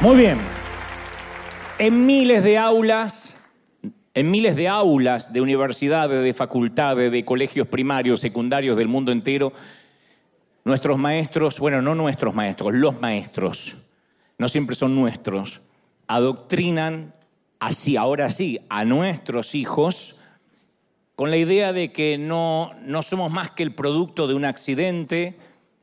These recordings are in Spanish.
Muy bien. En miles de aulas, en miles de aulas de universidades, de facultades, de colegios primarios, secundarios del mundo entero, nuestros maestros, bueno, no nuestros maestros, los maestros, no siempre son nuestros, adoctrinan así, ahora sí, a nuestros hijos con la idea de que no, no somos más que el producto de un accidente,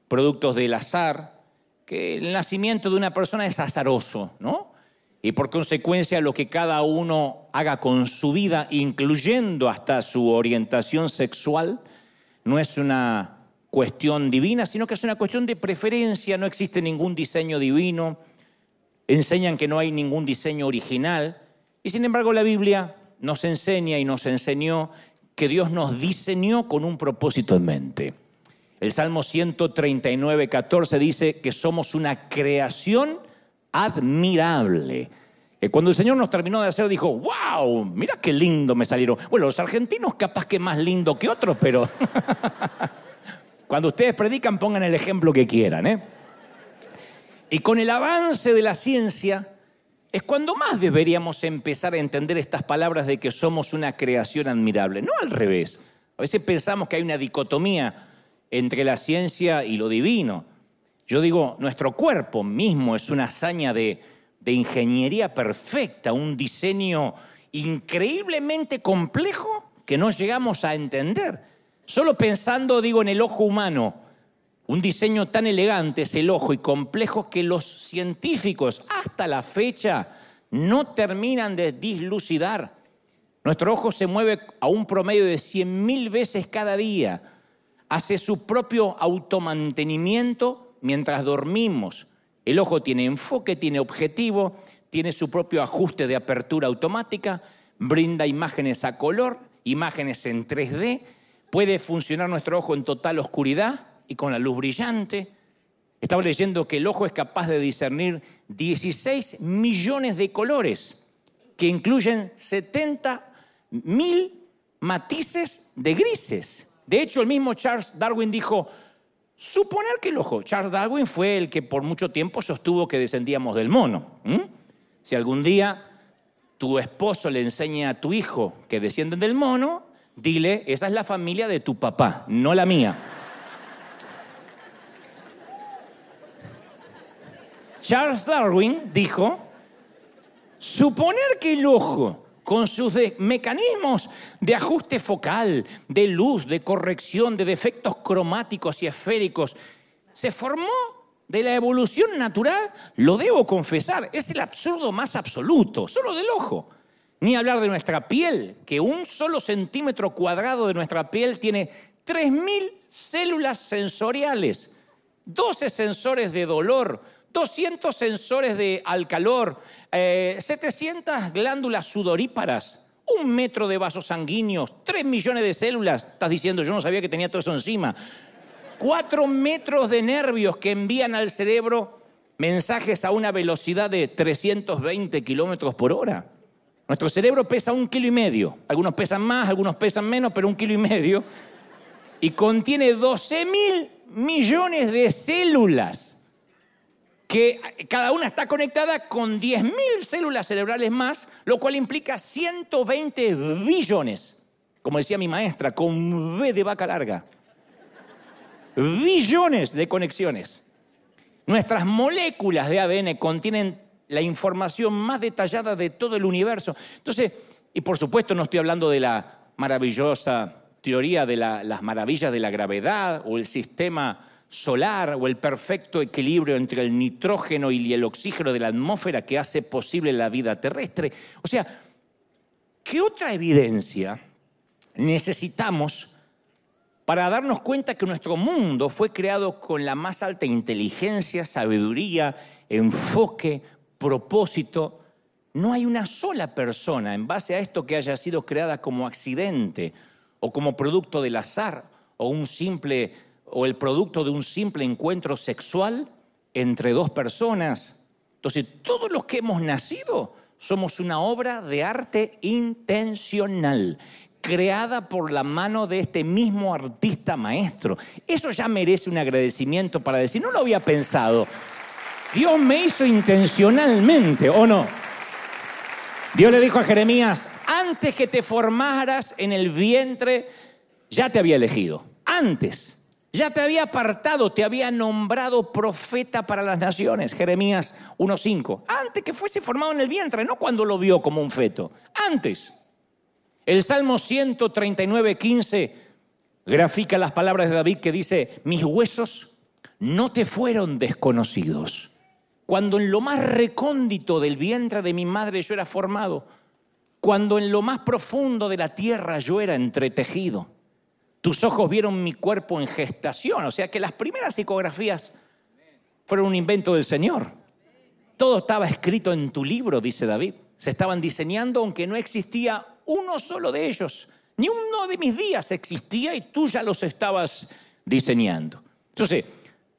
productos del azar, que el nacimiento de una persona es azaroso, ¿no? Y por consecuencia lo que cada uno haga con su vida, incluyendo hasta su orientación sexual, no es una cuestión divina, sino que es una cuestión de preferencia, no existe ningún diseño divino, enseñan que no hay ningún diseño original, y sin embargo la Biblia nos enseña y nos enseñó que Dios nos diseñó con un propósito en mente. El Salmo 139, 14 dice que somos una creación admirable. Que cuando el Señor nos terminó de hacer, dijo, wow, mira qué lindo me salieron. Bueno, los argentinos capaz que más lindo que otros, pero cuando ustedes predican pongan el ejemplo que quieran. ¿eh? Y con el avance de la ciencia es cuando más deberíamos empezar a entender estas palabras de que somos una creación admirable, no al revés. A veces pensamos que hay una dicotomía entre la ciencia y lo divino. Yo digo, nuestro cuerpo mismo es una hazaña de, ingeniería perfecta, un diseño increíblemente complejo que no llegamos a entender. Solo pensando, digo, en el ojo humano, un diseño tan elegante es el ojo y complejo que los científicos hasta la fecha no terminan de dislucidar. Nuestro ojo se mueve a un promedio de 100.000 veces cada día hace su propio automantenimiento mientras dormimos. El ojo tiene enfoque, tiene objetivo, tiene su propio ajuste de apertura automática, brinda imágenes a color, imágenes en 3D, puede funcionar nuestro ojo en total oscuridad y con la luz brillante. Estaba leyendo que el ojo es capaz de discernir 16 millones de colores, que incluyen 70 mil matices de grises. De hecho, el mismo Charles Darwin dijo, suponer que el ojo, Charles Darwin fue el que por mucho tiempo sostuvo que descendíamos del mono. Si algún día tu esposo le enseña a tu hijo que descienden del mono, dile, esa es la familia de tu papá, no la mía. Charles Darwin dijo, suponer que el ojo con sus mecanismos de ajuste focal, de luz, de corrección, de defectos cromáticos y esféricos, se formó de la evolución natural, lo debo confesar, es el absurdo más absoluto, solo del ojo. Ni hablar de nuestra piel, que un solo centímetro cuadrado de nuestra piel tiene 3.000 células sensoriales, 12 sensores de dolor, 200 sensores de al calor, 700 eh, glándulas sudoríparas, un metro de vasos sanguíneos, 3 millones de células. Estás diciendo, yo no sabía que tenía todo eso encima. 4 metros de nervios que envían al cerebro mensajes a una velocidad de 320 kilómetros por hora. Nuestro cerebro pesa un kilo y medio. Algunos pesan más, algunos pesan menos, pero un kilo y medio. Y contiene 12 mil millones de células que cada una está conectada con 10.000 células cerebrales más, lo cual implica 120 billones, como decía mi maestra, con V de vaca larga. Billones de conexiones. Nuestras moléculas de ADN contienen la información más detallada de todo el universo. Entonces, y por supuesto no estoy hablando de la maravillosa teoría de las maravillas de la gravedad o el sistema solar o el perfecto equilibrio entre el nitrógeno y el oxígeno de la atmósfera que hace posible la vida terrestre. O sea, ¿qué otra evidencia necesitamos para darnos cuenta que nuestro mundo fue creado con la más alta inteligencia, sabiduría, enfoque, propósito? No hay una sola persona en base a esto que haya sido creada como accidente o como producto del azar o un simple o el producto de un simple encuentro sexual entre dos personas. Entonces, todos los que hemos nacido somos una obra de arte intencional, creada por la mano de este mismo artista maestro. Eso ya merece un agradecimiento para decir, no lo había pensado. Dios me hizo intencionalmente, ¿o no? Dios le dijo a Jeremías, antes que te formaras en el vientre, ya te había elegido. Antes. Ya te había apartado, te había nombrado profeta para las naciones. Jeremías 1.5. Antes que fuese formado en el vientre, no cuando lo vio como un feto. Antes. El Salmo 139.15 grafica las palabras de David que dice, mis huesos no te fueron desconocidos. Cuando en lo más recóndito del vientre de mi madre yo era formado, cuando en lo más profundo de la tierra yo era entretejido. Tus ojos vieron mi cuerpo en gestación, o sea que las primeras ecografías fueron un invento del Señor. Todo estaba escrito en tu libro, dice David. Se estaban diseñando aunque no existía uno solo de ellos. Ni uno de mis días existía y tú ya los estabas diseñando. Entonces,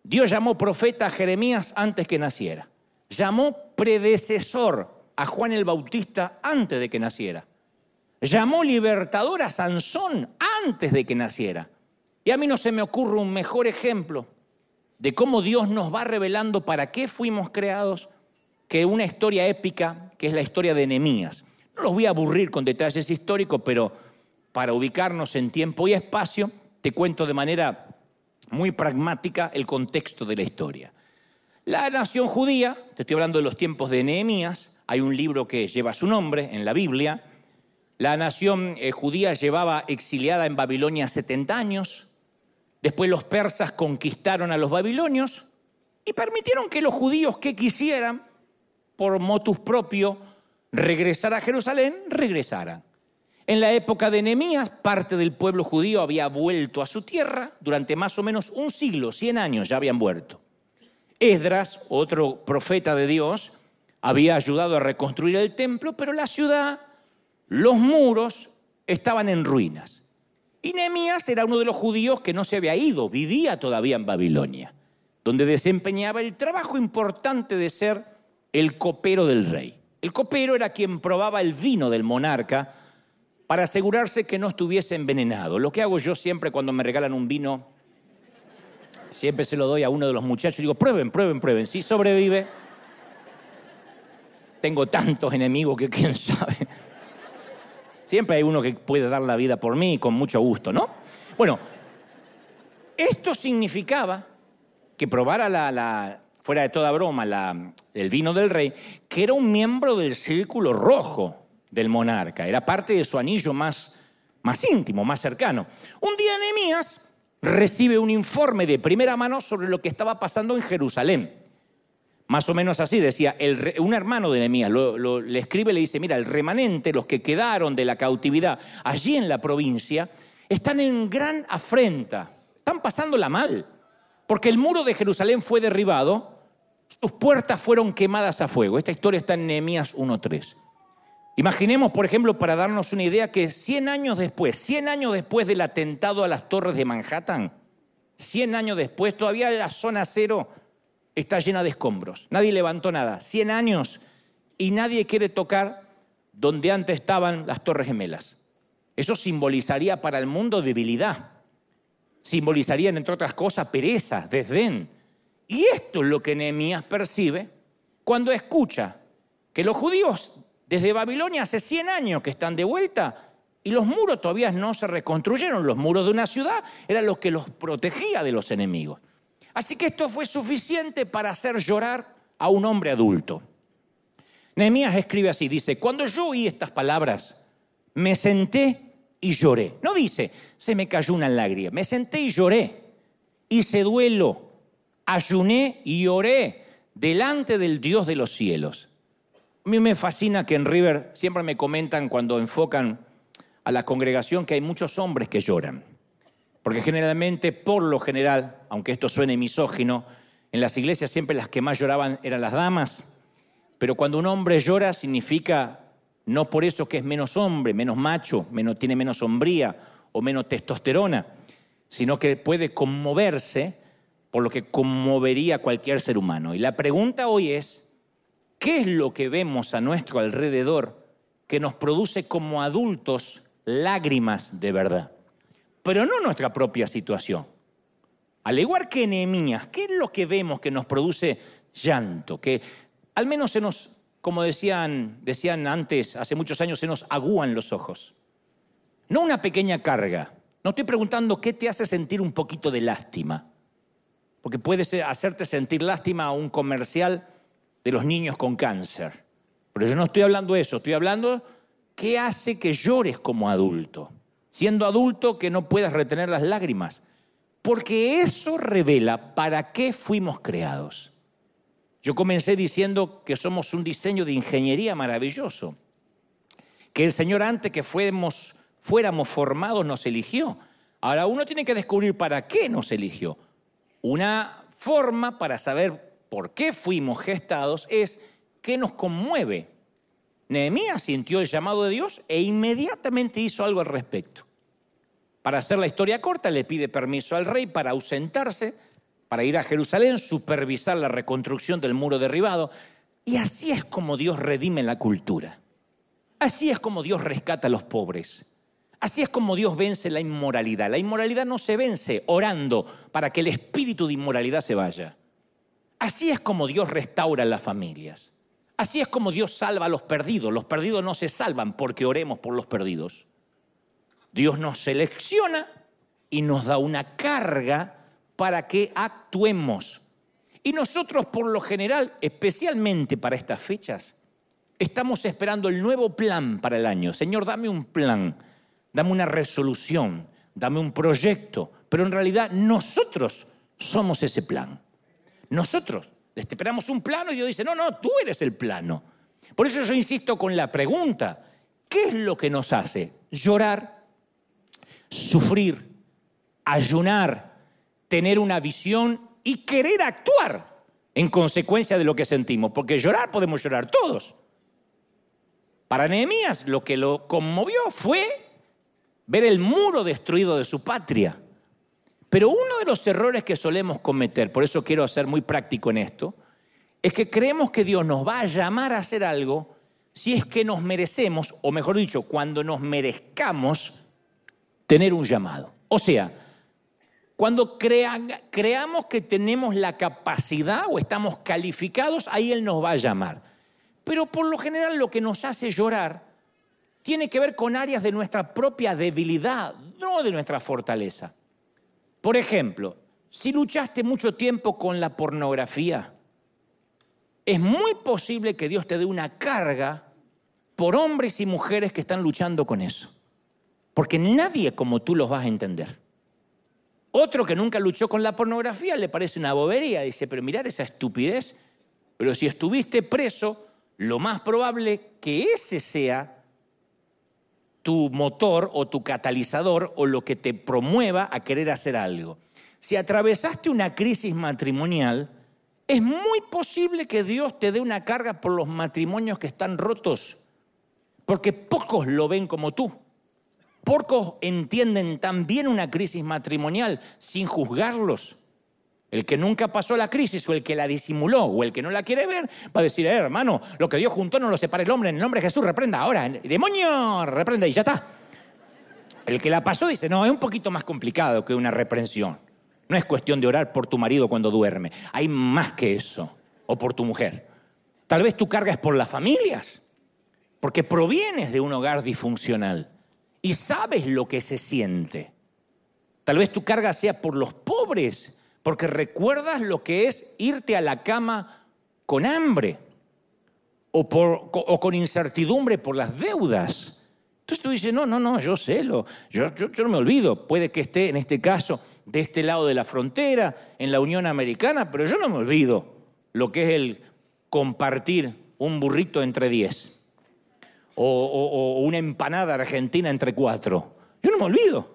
Dios llamó profeta a Jeremías antes que naciera. Llamó predecesor a Juan el Bautista antes de que naciera. Llamó libertador a Sansón antes de que naciera. Y a mí no se me ocurre un mejor ejemplo de cómo Dios nos va revelando para qué fuimos creados que una historia épica que es la historia de Nehemías. No los voy a aburrir con detalles históricos, pero para ubicarnos en tiempo y espacio, te cuento de manera muy pragmática el contexto de la historia. La nación judía, te estoy hablando de los tiempos de Nehemías, hay un libro que lleva su nombre en la Biblia, la nación eh, judía llevaba exiliada en Babilonia 70 años. Después los persas conquistaron a los babilonios y permitieron que los judíos que quisieran, por motus propio, regresar a Jerusalén, regresaran. En la época de Nehemías, parte del pueblo judío había vuelto a su tierra durante más o menos un siglo, 100 años ya habían vuelto. Esdras, otro profeta de Dios, había ayudado a reconstruir el templo, pero la ciudad los muros estaban en ruinas. Y Nehemías era uno de los judíos que no se había ido, vivía todavía en Babilonia, donde desempeñaba el trabajo importante de ser el copero del rey. El copero era quien probaba el vino del monarca para asegurarse que no estuviese envenenado. Lo que hago yo siempre cuando me regalan un vino, siempre se lo doy a uno de los muchachos y digo, prueben, prueben, prueben. Si sobrevive, tengo tantos enemigos que quién sabe. Siempre hay uno que puede dar la vida por mí con mucho gusto, ¿no? Bueno, esto significaba que probara la, fuera de toda broma, el vino del rey, que era un miembro del círculo rojo del monarca, era parte de su anillo más, más íntimo, más cercano. Un día Nehemías recibe un informe de primera mano sobre lo que estaba pasando en Jerusalén. Más o menos así decía, un hermano de Nehemías le escribe le dice, mira, el remanente, los que quedaron de la cautividad allí en la provincia, están en gran afrenta, están pasándola mal, porque el muro de Jerusalén fue derribado, sus puertas fueron quemadas a fuego. Esta historia está en Nehemías 1.3. Imaginemos, por ejemplo, para darnos una idea, que 100 años después, 100 años después del atentado a las torres de Manhattan, 100 años después, todavía la zona cero está llena de escombros. Nadie levantó nada. 100 años y nadie quiere tocar donde antes estaban las torres gemelas. Eso simbolizaría para el mundo debilidad. Simbolizarían, entre otras cosas, pereza, desdén. Y esto es lo que Nehemías percibe cuando escucha que los judíos desde Babilonia hace 100 años que están de vuelta y los muros todavía no se reconstruyeron. Los muros de una ciudad eran los que los protegía de los enemigos. Así que esto fue suficiente para hacer llorar a un hombre adulto. Nehemías escribe así, dice, cuando yo oí estas palabras, me senté y lloré. No dice, se me cayó una lágrima, me senté y lloré. Hice duelo, ayuné y oré delante del Dios de los cielos. A mí me fascina que en River siempre me comentan cuando enfocan a la congregación que hay muchos hombres que lloran. Porque generalmente, por lo general, aunque esto suene misógino, en las iglesias siempre las que más lloraban eran las damas. Pero cuando un hombre llora significa no por eso que es menos hombre, menos macho, menos, tiene menos hombría o menos testosterona, sino que puede conmoverse por lo que conmovería cualquier ser humano. Y la pregunta hoy es, ¿Qué es lo que vemos a nuestro alrededor que nos produce como adultos lágrimas de verdad? Pero no nuestra propia situación. Al igual que Nehemías, ¿qué es lo que vemos que nos produce llanto? Que al menos se nos, como decían, decían antes, hace muchos años, se nos agúan los ojos. No una pequeña carga. No estoy preguntando qué te hace sentir un poquito de lástima. Porque puede hacerte sentir lástima a un comercial de los niños con cáncer. Pero yo no estoy hablando de eso, estoy hablando qué hace que llores como adulto. Siendo adulto que no puedas retener las lágrimas. Porque eso revela para qué fuimos creados. Yo comencé diciendo que somos un diseño de ingeniería maravilloso. Que el Señor antes que fuéramos, fuéramos formados nos eligió. Ahora uno tiene que descubrir para qué nos eligió. Una forma para saber por qué fuimos gestados es qué nos conmueve. Nehemías sintió el llamado de Dios e inmediatamente hizo algo al respecto. Para hacer la historia corta, le pide permiso al rey para ausentarse, para ir a Jerusalén, supervisar la reconstrucción del muro derribado. Y así es como Dios redime la cultura. Así es como Dios rescata a los pobres. Así es como Dios vence la inmoralidad. La inmoralidad no se vence orando para que el espíritu de inmoralidad se vaya. Así es como Dios restaura las familias. Así es como Dios salva a los perdidos. Los perdidos no se salvan porque oremos por los perdidos. Dios nos selecciona y nos da una carga para que actuemos. Y nosotros por lo general, especialmente para estas fechas, estamos esperando el nuevo plan para el año. Señor, dame un plan, dame una resolución, dame un proyecto, pero en realidad nosotros somos ese plan. Nosotros esperamos un plano y Dios dice, no, no, tú eres el plano. Por eso yo insisto con la pregunta, ¿qué es lo que nos hace llorar, sufrir, ayunar, tener una visión y querer actuar en consecuencia de lo que sentimos? Porque llorar podemos llorar todos. Para Nehemías lo que lo conmovió fue ver el muro destruido de su patria. Pero uno de los errores que solemos cometer, por eso quiero ser muy práctico en esto, es que creemos que Dios nos va a llamar a hacer algo si es que nos merecemos, o mejor dicho, cuando nos merezcamos tener un llamado. O sea, cuando creamos que tenemos la capacidad o estamos calificados, ahí Él nos va a llamar. Pero por lo general lo que nos hace llorar tiene que ver con áreas de nuestra propia debilidad, no de nuestra fortaleza. Por ejemplo, si luchaste mucho tiempo con la pornografía, es muy posible que Dios te dé una carga por hombres y mujeres que están luchando con eso. Porque nadie como tú los vas a entender. Otro que nunca luchó con la pornografía le parece una bobería. Dice, pero mirar esa estupidez. Pero si estuviste preso, lo más probable que ese sea tu motor o tu catalizador o lo que te promueva a querer hacer algo. Si atravesaste una crisis matrimonial, es muy posible que Dios te dé una carga por los matrimonios que están rotos, porque pocos lo ven como tú. Pocos entienden tan bien una crisis matrimonial sin juzgarlos. El que nunca pasó la crisis o el que la disimuló o el que no la quiere ver va a decir, eh, hermano, lo que Dios juntó no lo separa el hombre, en el nombre de Jesús reprenda ahora, demonio, reprenda y ya está. El que la pasó dice, no, es un poquito más complicado que una reprensión. No es cuestión de orar por tu marido cuando duerme, hay más que eso, o por tu mujer. Tal vez tu carga es por las familias, porque provienes de un hogar disfuncional y sabes lo que se siente. Tal vez tu carga sea por los pobres porque recuerdas lo que es irte a la cama con hambre o, con incertidumbre por las deudas. Entonces tú dices, no, no, no, yo sé, lo, yo, yo, no me olvido. Puede que esté en este caso de este lado de la frontera, en la Unión Americana, pero yo no me olvido lo que es el compartir un burrito entre diez o, o, una empanada argentina entre cuatro. Yo no me olvido.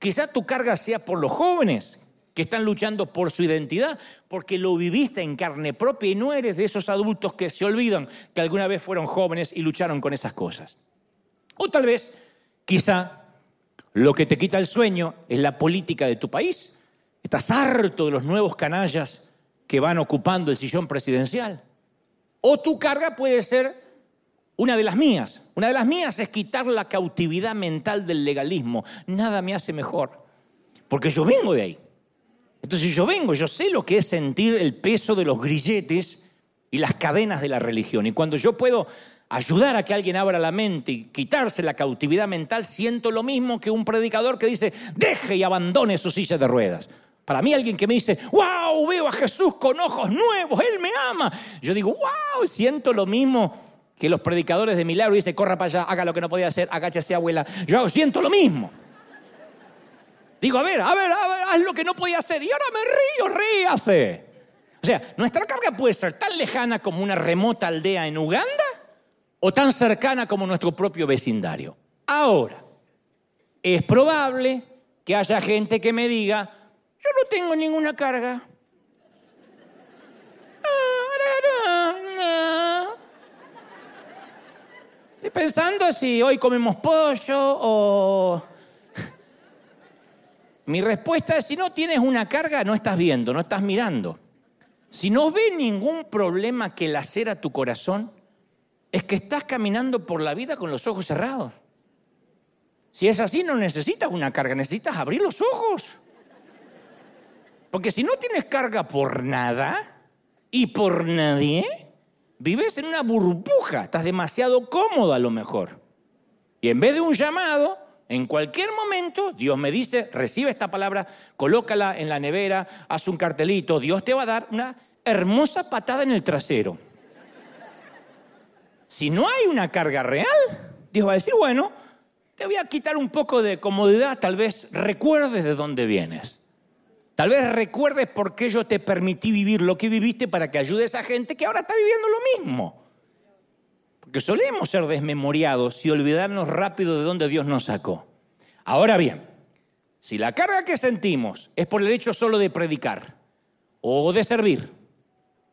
Quizá tu carga sea por los jóvenes que están luchando por su identidad, porque lo viviste en carne propia y no eres de esos adultos que se olvidan que alguna vez fueron jóvenes y lucharon con esas cosas. O tal vez, quizá, lo que te quita el sueño es la política de tu país. Estás harto de los nuevos canallas que van ocupando el sillón presidencial. O tu carga puede ser una de las mías. Una de las mías es quitar la cautividad mental del legalismo. Nada me hace mejor. Porque yo vengo de ahí. Entonces yo vengo, yo sé lo que es sentir el peso de los grilletes y las cadenas de la religión. Y cuando yo puedo ayudar a que alguien abra la mente y quitarse la cautividad mental, siento lo mismo que un predicador que dice, deje y abandone su silla de ruedas. Para mí alguien que me dice, wow, veo a Jesús con ojos nuevos, Él me ama. Yo digo, wow, siento lo mismo que los predicadores de milagro y dice, corra para allá, haga lo que no podía hacer, agáchese abuela. Yo siento lo mismo. Digo, a ver, a ver, a ver, haz lo que no podía hacer. Y ahora me río, ríase. O sea, nuestra carga puede ser tan lejana como una remota aldea en Uganda o tan cercana como nuestro propio vecindario. Ahora, es probable que haya gente que me diga, yo no tengo ninguna carga. Estoy pensando si hoy comemos pollo o... Mi respuesta es, si no tienes una carga, no estás viendo, no estás mirando. Si no ves ningún problema que lacera tu corazón, es que estás caminando por la vida con los ojos cerrados. Si es así, no necesitas una carga, necesitas abrir los ojos. Porque si no tienes carga por nada y por nadie, vives en una burbuja, estás demasiado cómodo a lo mejor. Y en vez de un llamado, en cualquier momento Dios me dice, recibe esta palabra, colócala en la nevera, haz un cartelito, Dios te va a dar una hermosa patada en el trasero. Si no hay una carga real, Dios va a decir, bueno, te voy a quitar un poco de comodidad, tal vez recuerdes de dónde vienes. Tal vez recuerdes por qué yo te permití vivir lo que viviste para que ayudes a gente que ahora está viviendo lo mismo. Porque solemos ser desmemoriados y olvidarnos rápido de dónde Dios nos sacó. Ahora bien, si la carga que sentimos es por el hecho solo de predicar o de servir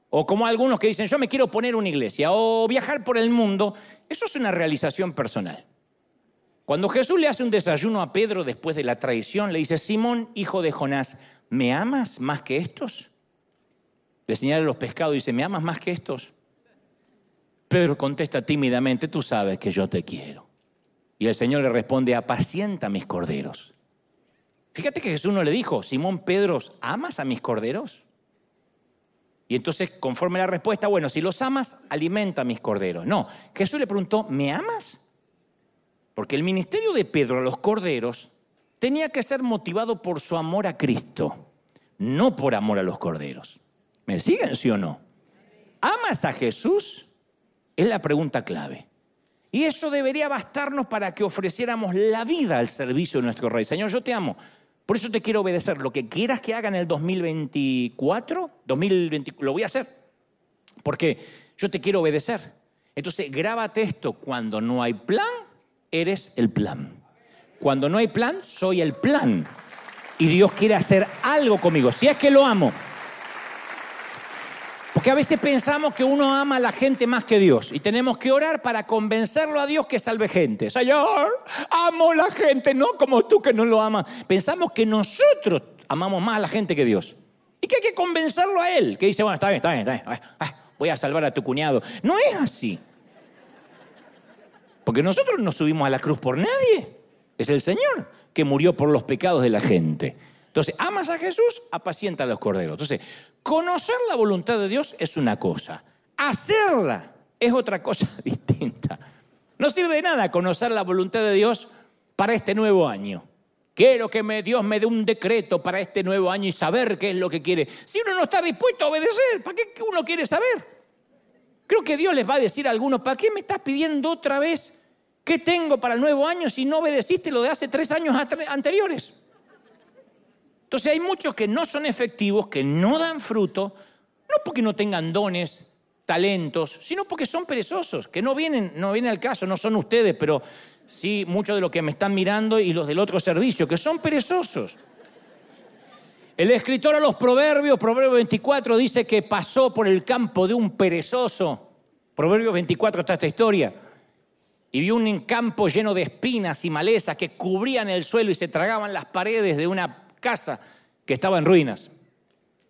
o como algunos que dicen, yo me quiero poner una iglesia, o viajar por el mundo, eso es una realización personal. Cuando Jesús le hace un desayuno a Pedro después de la traición, le dice, Simón, hijo de Jonás, ¿me amas más que estos? Le señala los pescados y dice, ¿me amas más que estos? Pedro contesta tímidamente, tú sabes que yo te quiero. Y el Señor le responde, apacienta mis corderos. Fíjate que Jesús no le dijo, Simón Pedro, ¿amas a mis corderos? Y entonces, conforme la respuesta, bueno, si los amas, alimenta a mis corderos. No, Jesús le preguntó, ¿me amas? Porque el ministerio de Pedro a los corderos tenía que ser motivado por su amor a Cristo, no por amor a los corderos. ¿Me siguen, sí o no? ¿Amas a Jesús? Es la pregunta clave. Y eso debería bastarnos para que ofreciéramos la vida al servicio de nuestro Rey. Señor, yo te amo. Por eso te quiero obedecer. Lo que quieras que haga en el 2024, 2020, lo voy a hacer. Porque yo te quiero obedecer. Entonces, grábate esto. Cuando no hay plan, eres el plan. Cuando no hay plan, soy el plan. Y Dios quiere hacer algo conmigo. Si es que lo amo. Porque a veces pensamos que uno ama a la gente más que Dios y tenemos que orar para convencerlo a Dios que salve gente. Señor, amo a la gente, no como tú que no lo amas. Pensamos que nosotros amamos más a la gente que Dios. Y que hay que convencerlo a Él, que dice, bueno, está bien, está bien, está bien. Ah, voy a salvar a tu cuñado. No es así. Porque nosotros no subimos a la cruz por nadie. Es el Señor que murió por los pecados de la gente. Entonces, amas a Jesús, apacienta a los corderos. Entonces, conocer la voluntad de Dios es una cosa, hacerla es otra cosa distinta. No sirve de nada conocer la voluntad de Dios para este nuevo año. Quiero que Dios me dé un decreto para este nuevo año y saber qué es lo que quiere. Si uno no está dispuesto a obedecer, ¿para qué uno quiere saber? Creo que Dios les va a decir a algunos, ¿para qué me estás pidiendo otra vez qué tengo para el nuevo año si no obedeciste lo de hace tres años anteriores? Entonces hay muchos que no son efectivos, que no dan fruto, no porque no tengan dones, talentos, sino porque son perezosos, que no vienen, no viene al caso, no son ustedes, pero sí muchos de los que me están mirando y los del otro servicio, que son perezosos. El escritor a los Proverbios, Proverbio 24, dice que pasó por el campo de un perezoso. Proverbio 24 está esta historia. Y vio un campo lleno de espinas y malezas que cubrían el suelo y se tragaban las paredes de una casa que estaba en ruinas.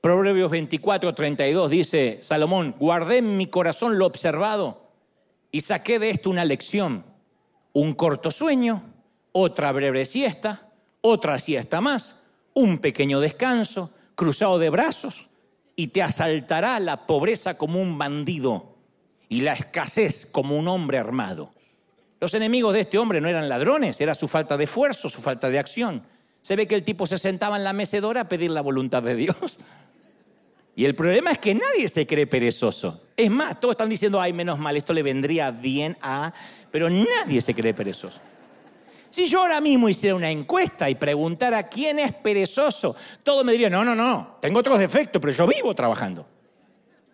Proverbios 24, 32 dice Salomón, guardé en mi corazón lo observado y saqué de esto una lección. Un corto sueño, otra breve siesta, otra siesta más, un pequeño descanso, cruzado de brazos, y te asaltará la pobreza como un bandido y la escasez como un hombre armado. Los enemigos de este hombre no eran ladrones, era su falta de esfuerzo, su falta de acción. Se ve que el tipo se sentaba en la mecedora a pedir la voluntad de Dios. Y el problema es que nadie se cree perezoso. Es más, todos están diciendo, ay, menos mal, esto le vendría bien a... Pero nadie se cree perezoso. Si yo ahora mismo hiciera una encuesta y preguntara quién es perezoso, todos me dirían, no, no, no, tengo otros defectos, pero yo vivo trabajando.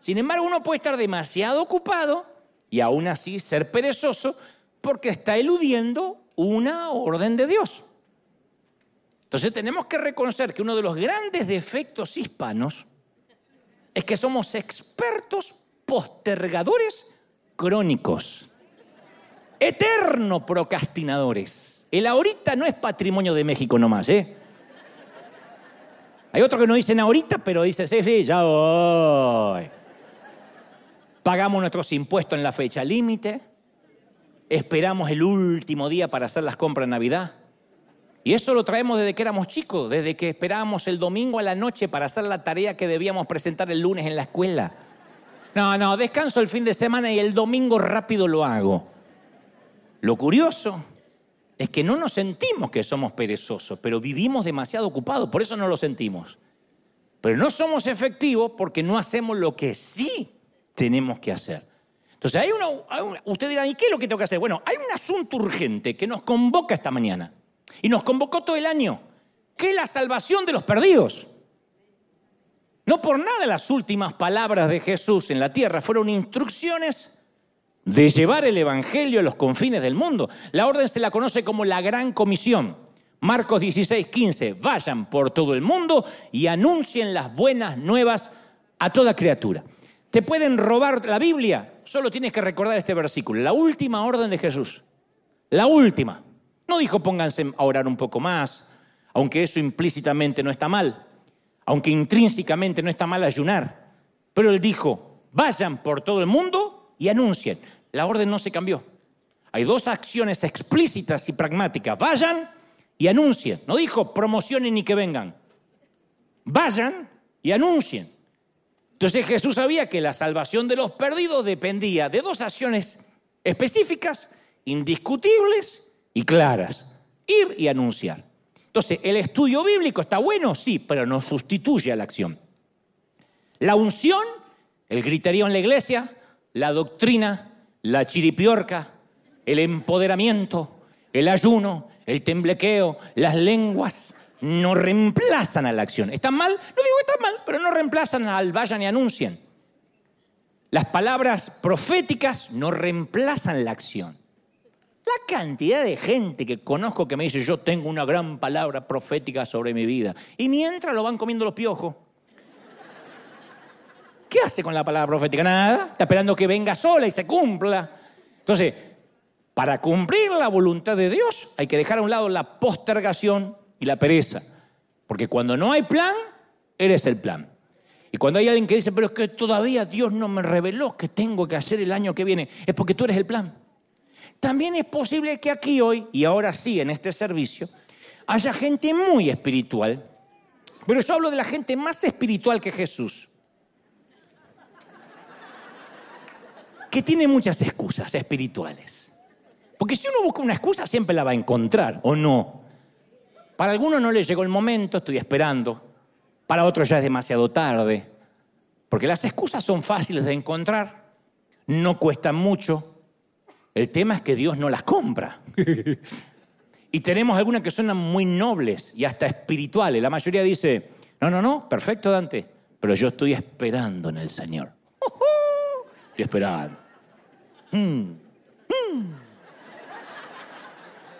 Sin embargo, uno puede estar demasiado ocupado y aún así ser perezoso porque está eludiendo una orden de Dios. Entonces tenemos que reconocer que uno de los grandes defectos hispanos es que somos expertos postergadores crónicos, eterno procrastinadores. El ahorita no es patrimonio de México nomás, ¿eh? Hay otros que no dicen ahorita, pero dicen, sí, sí, ya voy. Pagamos nuestros impuestos en la fecha límite esperamos el último día para hacer las compras de Navidad. Y eso lo traemos desde que éramos chicos, desde que esperábamos el domingo a la noche para hacer la tarea que debíamos presentar el lunes en la escuela. No, no, descanso el fin de semana y el domingo rápido lo hago. Lo curioso es que no nos sentimos que somos perezosos, pero vivimos demasiado ocupados, por eso no lo sentimos. Pero no somos efectivos porque no hacemos lo que sí tenemos que hacer. Entonces, hay una, usted dirá, ¿y qué es lo que tengo que hacer? Bueno, hay un asunto urgente que nos convoca esta mañana y nos convocó todo el año, que es la salvación de los perdidos. No por nada las últimas palabras de Jesús en la tierra fueron instrucciones de llevar el Evangelio a los confines del mundo. La orden se la conoce como la Gran Comisión. Marcos 16, 15, vayan por todo el mundo y anuncien las buenas nuevas a toda criatura. ¿Te pueden robar la Biblia? Solo tienes que recordar este versículo, la última orden de Jesús. La última. No dijo pónganse a orar un poco más, aunque eso implícitamente no está mal, aunque intrínsecamente no está mal ayunar. Pero él dijo, vayan por todo el mundo y anuncien. La orden no se cambió. Hay dos acciones explícitas y pragmáticas. Vayan y anuncien. No dijo promocionen ni que vengan. Vayan y anuncien. Entonces Jesús sabía que la salvación de los perdidos dependía de dos acciones específicas, indiscutibles y claras. Ir y anunciar. Entonces, ¿el estudio bíblico está bueno? Sí, pero no sustituye a la acción. La unción, el griterío en la iglesia, la doctrina, la chiripiorca, el empoderamiento, el ayuno, el temblequeo, las lenguas, no reemplazan a la acción. ¿Están mal? No digo que están mal, pero no reemplazan al vayan y anuncien. Las palabras proféticas no reemplazan la acción. La cantidad de gente que conozco que me dice, yo tengo una gran palabra profética sobre mi vida. Y mientras lo van comiendo los piojos. ¿Qué hace con la palabra profética? Nada. Está esperando que venga sola y se cumpla. Entonces, para cumplir la voluntad de Dios hay que dejar a un lado la postergación y la pereza. Porque cuando no hay plan, eres el plan. Y cuando hay alguien que dice, pero es que todavía Dios no me reveló que tengo que hacer el año que viene, es porque tú eres el plan. También es posible que aquí hoy, y ahora sí en este servicio, haya gente muy espiritual, pero yo hablo de la gente más espiritual que Jesús, que tiene muchas excusas espirituales. Porque si uno busca una excusa, siempre la va a encontrar, ¿o no? Para algunos no les llegó el momento, estoy esperando. Para otros ya es demasiado tarde. Porque las excusas son fáciles de encontrar, no cuestan mucho. El tema es que Dios no las compra. y tenemos algunas que son muy nobles y hasta espirituales. La mayoría dice, no, no, no, perfecto Dante, pero yo estoy esperando en el Señor. Estoy esperando. Hmm, hmm.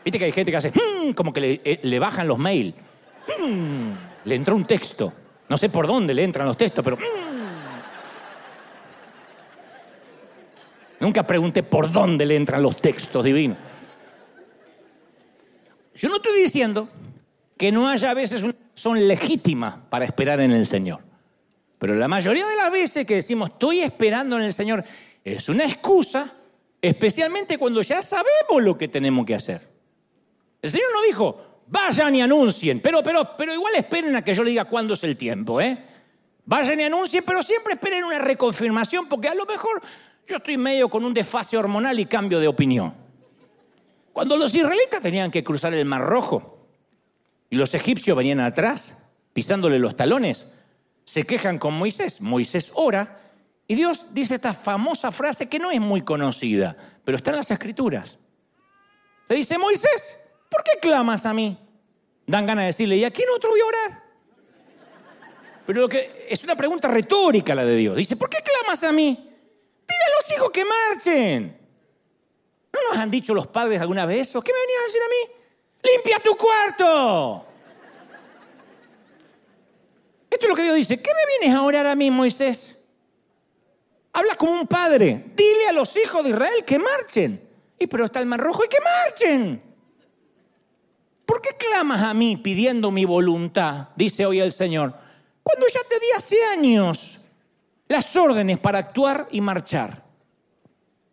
Viste que hay gente que hace, hmm", como que le, eh, bajan los mails. Hmm", le entró un texto. No sé por dónde le entran los textos, pero... Nunca pregunté por dónde le entran los textos divinos. Yo no estoy diciendo que no haya a veces una razón legítima para esperar en el Señor. Pero la mayoría de las veces que decimos estoy esperando en el Señor es una excusa, especialmente cuando ya sabemos lo que tenemos que hacer. El Señor no dijo, vayan y anuncien, pero, pero, pero igual esperen a que yo le diga cuándo es el tiempo, ¿eh? Vayan y anuncien, pero siempre esperen una reconfirmación, porque a lo mejor yo estoy medio con un desfase hormonal y cambio de opinión. Cuando los israelitas tenían que cruzar el Mar Rojo y los egipcios venían atrás, pisándole los talones, se quejan con Moisés. Moisés ora y Dios dice esta famosa frase que no es muy conocida, pero está en las escrituras. Le dice, Moisés, ¿por qué clamas a mí? Dan ganas de decirle, ¿y a quién otro voy a orar? Pero lo que es una pregunta retórica la de Dios. Dice, ¿por qué clamas a mí? Dile a los hijos que marchen. ¿No nos han dicho los padres alguna vez eso? ¿Qué me venías a decir a mí? Limpia tu cuarto. Esto es lo que Dios dice. ¿Qué me vienes a orar a mí, Moisés? Habla como un padre. Dile a los hijos de Israel que marchen. Y pero está el mar rojo y que marchen. ¿Por qué clamas a mí pidiendo mi voluntad? Dice hoy el Señor. Cuando ya te di hace años las órdenes para actuar y marchar.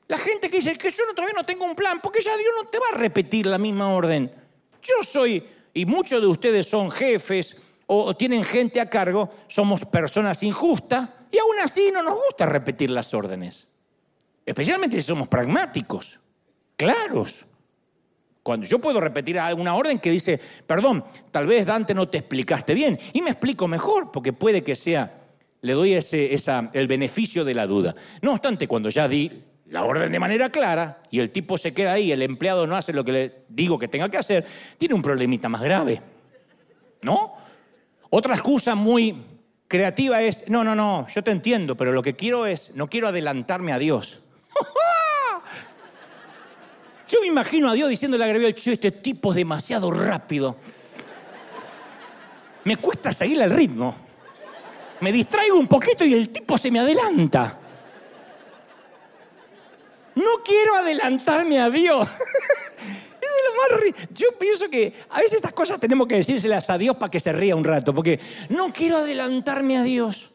La gente que dice que yo todavía no tengo un plan, porque ya Dios no te va a repetir la misma orden. Yo soy, y muchos de ustedes son jefes o tienen gente a cargo, somos personas injustas y aún así no nos gusta repetir las órdenes. Especialmente si somos pragmáticos, claros. Cuando yo puedo repetir alguna orden que dice, perdón, tal vez Dante no te explicaste bien, y me explico mejor, porque puede que sea, le doy ese, el beneficio de la duda. No obstante, cuando ya di la orden de manera clara y el tipo se queda ahí, el empleado no hace lo que le digo que tenga que hacer, tiene un problemita más grave. ¿No? Otra excusa muy creativa es, no, no, no, yo te entiendo, pero lo que quiero es, no quiero adelantarme a Dios. Yo me imagino a Dios diciéndole a Gabriel, este tipo es demasiado rápido. Me cuesta seguir el ritmo. Me distraigo un poquito y el tipo se me adelanta. No quiero adelantarme a Dios. es lo más Yo pienso que a veces estas cosas tenemos que decírselas a Dios para que se ría un rato, porque no quiero adelantarme a Dios.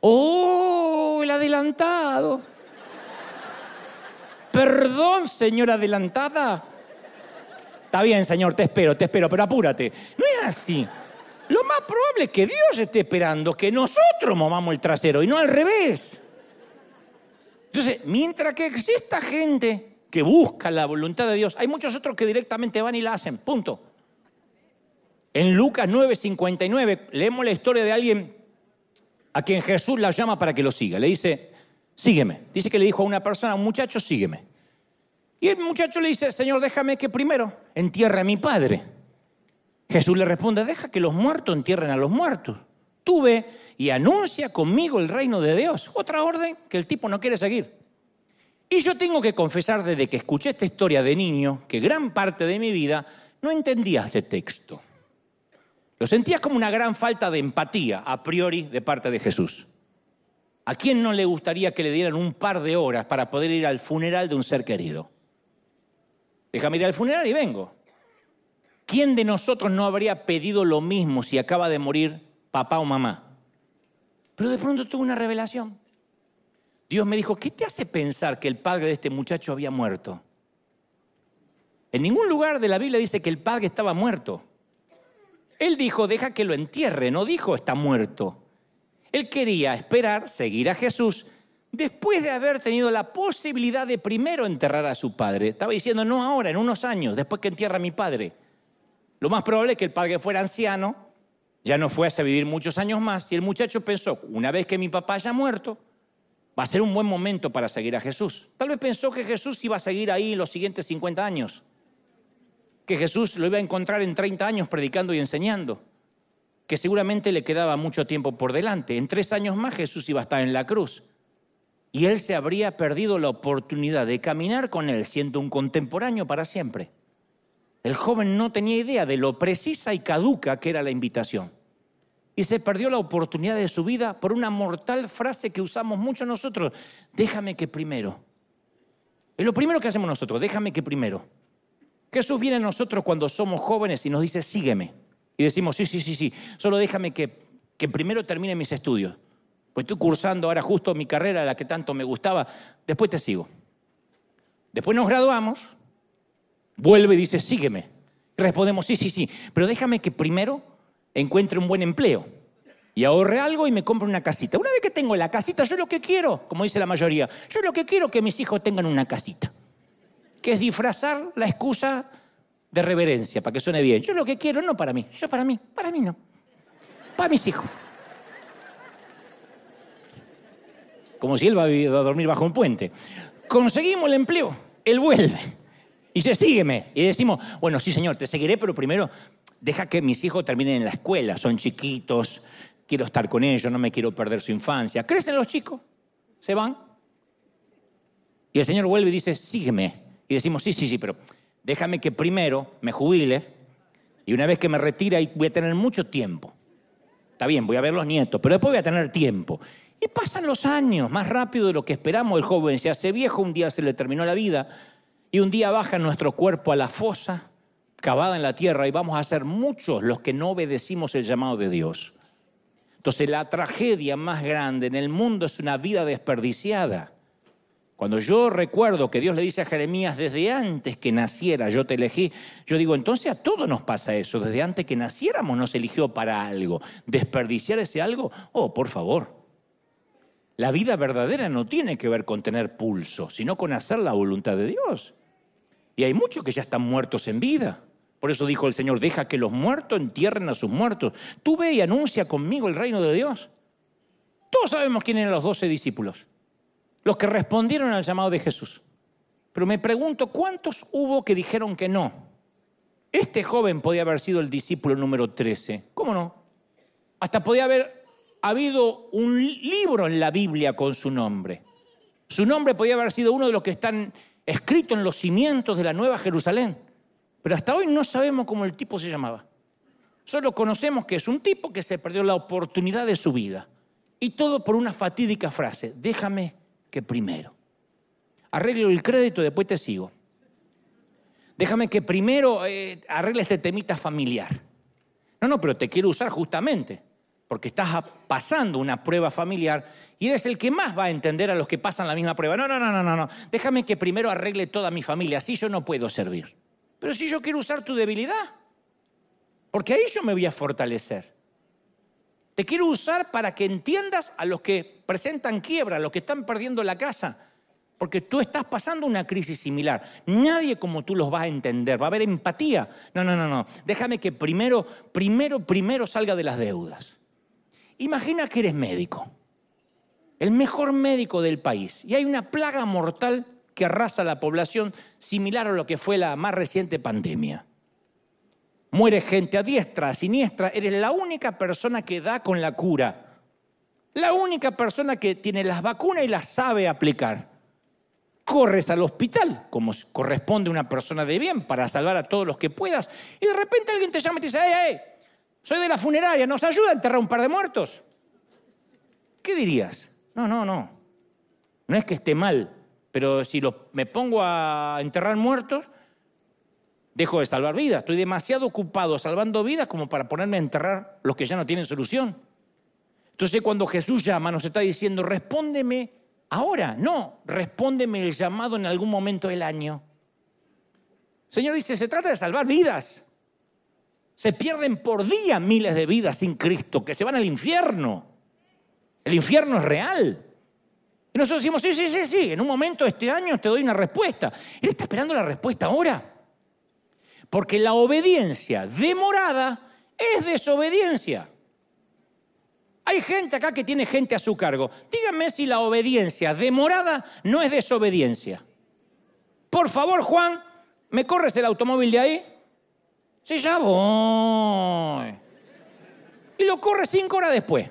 Oh, el adelantado. Perdón, señora adelantada. Está bien, Señor, te espero, te espero, pero apúrate. No es así. Lo más probable es que Dios esté esperando que nosotros movamos el trasero y no al revés. Entonces, mientras que exista gente que busca la voluntad de Dios, hay muchos otros que directamente van y la hacen, punto. En Lucas 9:59 leemos la historia de alguien a quien Jesús la llama para que lo siga. Le dice, sígueme. Dice que le dijo a una persona, a un muchacho, sígueme. Y el muchacho le dice, Señor, déjame que primero entierre a mi padre. Jesús le responde, deja que los muertos entierren a los muertos. Tú ve y anuncia conmigo el reino de Dios. Otra orden que el tipo no quiere seguir. Y yo tengo que confesar desde que escuché esta historia de niño que gran parte de mi vida no entendía este texto. Lo sentía como una gran falta de empatía a priori de parte de Jesús. ¿A quién no le gustaría que le dieran un par de horas para poder ir al funeral de un ser querido? Déjame ir al funeral y vengo. ¿Quién de nosotros no habría pedido lo mismo si acaba de morir papá o mamá? Pero de pronto tuve una revelación. Dios me dijo, ¿qué te hace pensar que el padre de este muchacho había muerto? En ningún lugar de la Biblia dice que el padre estaba muerto. Él dijo, deja que lo entierre, no dijo está muerto. Él quería esperar, seguir a Jesús, después de haber tenido la posibilidad de primero enterrar a su padre. Estaba diciendo, no ahora, en unos años, después que entierra a mi padre. Lo más probable es que el padre fuera anciano, ya no fuese a vivir muchos años más, y el muchacho pensó, una vez que mi papá haya muerto, va a ser un buen momento para seguir a Jesús. Tal vez pensó que Jesús iba a seguir ahí los siguientes 50 años, que Jesús lo iba a encontrar en 30 años predicando y enseñando que seguramente le quedaba mucho tiempo por delante. En tres años más Jesús iba a estar en la cruz. Y él se habría perdido la oportunidad de caminar con él siendo un contemporáneo para siempre. El joven no tenía idea de lo precisa y caduca que era la invitación. Y se perdió la oportunidad de su vida por una mortal frase que usamos mucho nosotros. Déjame que primero. Es lo primero que hacemos nosotros, déjame que primero. Jesús viene a nosotros cuando somos jóvenes y nos dice, sígueme. Y decimos, sí, sí, sí, sí, solo déjame que, que primero termine mis estudios. Pues estoy cursando ahora justo mi carrera, la que tanto me gustaba. Después te sigo. Después nos graduamos. Vuelve y dice, sígueme. Respondemos, sí, sí, sí. Pero déjame que primero encuentre un buen empleo. Y ahorre algo y me compre una casita. Una vez que tengo la casita, yo lo que quiero, como dice la mayoría, yo lo que quiero es que mis hijos tengan una casita. Que es disfrazar la excusa de reverencia, para que suene bien. Yo lo que quiero, no para mí, yo para mí, para mí no. Para mis hijos. como si él va a dormir bajo un puente. Conseguimos el empleo, él vuelve y dice, sígueme. Y decimos, bueno, sí señor, te seguiré, pero primero deja que mis hijos terminen en la escuela, son chiquitos, quiero estar con ellos, no me quiero perder su infancia. Crecen los chicos, se van. Y el Señor vuelve y dice, sígueme. Y decimos, sí, sí, sí, pero déjame que primero me jubile y una vez que me retira voy a tener mucho tiempo. Está bien, voy a ver los nietos, pero después voy a tener tiempo. Y pasan los años, más rápido de lo que esperamos. El joven se hace viejo, un día se le terminó la vida y un día baja nuestro cuerpo a la fosa cavada en la tierra y vamos a ser muchos los que no obedecimos el llamado de Dios. Entonces la tragedia más grande en el mundo es una vida desperdiciada. Cuando yo recuerdo que Dios le dice a Jeremías, desde antes que naciera yo te elegí, yo digo, entonces a todos nos pasa eso, desde antes que naciéramos nos eligió para algo. ¿Desperdiciar ese algo? Oh, por favor. La vida verdadera no tiene que ver con tener pulso, sino con hacer la voluntad de Dios. Y hay muchos que ya están muertos en vida. Por eso dijo el Señor, deja que los muertos entierren a sus muertos. Tú ve y anuncia conmigo el reino de Dios. Todos sabemos quién eran los doce discípulos, los que respondieron al llamado de Jesús. Pero me pregunto, ¿cuántos hubo que dijeron que no? Este joven podía haber sido el discípulo número 13. ¿Cómo no? Hasta podía haber ha habido un libro en la Biblia con su nombre. Su nombre podía haber sido uno de los que están escritos en los cimientos de la Nueva Jerusalén. Pero hasta hoy no sabemos cómo el tipo se llamaba. Solo conocemos que es un tipo que se perdió la oportunidad de su vida. Y todo por una fatídica frase, déjame que primero. Arreglo el crédito, después te sigo. Déjame que primero eh, arregle este temita familiar. No, no, pero te quiero usar justamente porque estás pasando una prueba familiar y eres el que más va a entender a los que pasan la misma prueba. No, no, no, no, no, no. Déjame que primero arregle toda mi familia, así yo no puedo servir. Pero si yo quiero usar tu debilidad, porque ahí yo me voy a fortalecer. Te quiero usar para que entiendas a los que presentan quiebra, a los que están perdiendo la casa, porque tú estás pasando una crisis similar. Nadie como tú los va a entender, va a haber empatía. No, no, no, no. Déjame que primero, primero, primero salga de las deudas. Imagina que eres médico, el mejor médico del país, y hay una plaga mortal que arrasa la población similar a lo que fue la más reciente pandemia. Muere gente a diestra, a siniestra, eres la única persona que da con la cura, la única persona que tiene las vacunas y las sabe aplicar. Corres al hospital, como corresponde a una persona de bien, para salvar a todos los que puedas, y de repente alguien te llama y te dice, ¡ay, ay! Soy de la funeraria, ¿nos ayuda a enterrar un par de muertos? ¿Qué dirías? No, no, no. No es que esté mal, pero si me pongo a enterrar muertos, dejo de salvar vidas. Estoy demasiado ocupado salvando vidas como para ponerme a enterrar los que ya no tienen solución. Entonces cuando Jesús llama nos está diciendo, respóndeme ahora. No, respóndeme el llamado en algún momento del año. Señor dice, se trata de salvar vidas. Se pierden por día miles de vidas sin Cristo, que se van al infierno. El infierno es real. Y nosotros decimos, sí, sí, sí, sí, en un momento este año te doy una respuesta. Él está esperando la respuesta ahora. Porque la obediencia demorada es desobediencia. Hay gente acá que tiene gente a su cargo. Díganme si la obediencia demorada no es desobediencia. Por favor, Juan, ¿me corres el automóvil de ahí? Sí, ya voy. Y lo corre cinco horas después.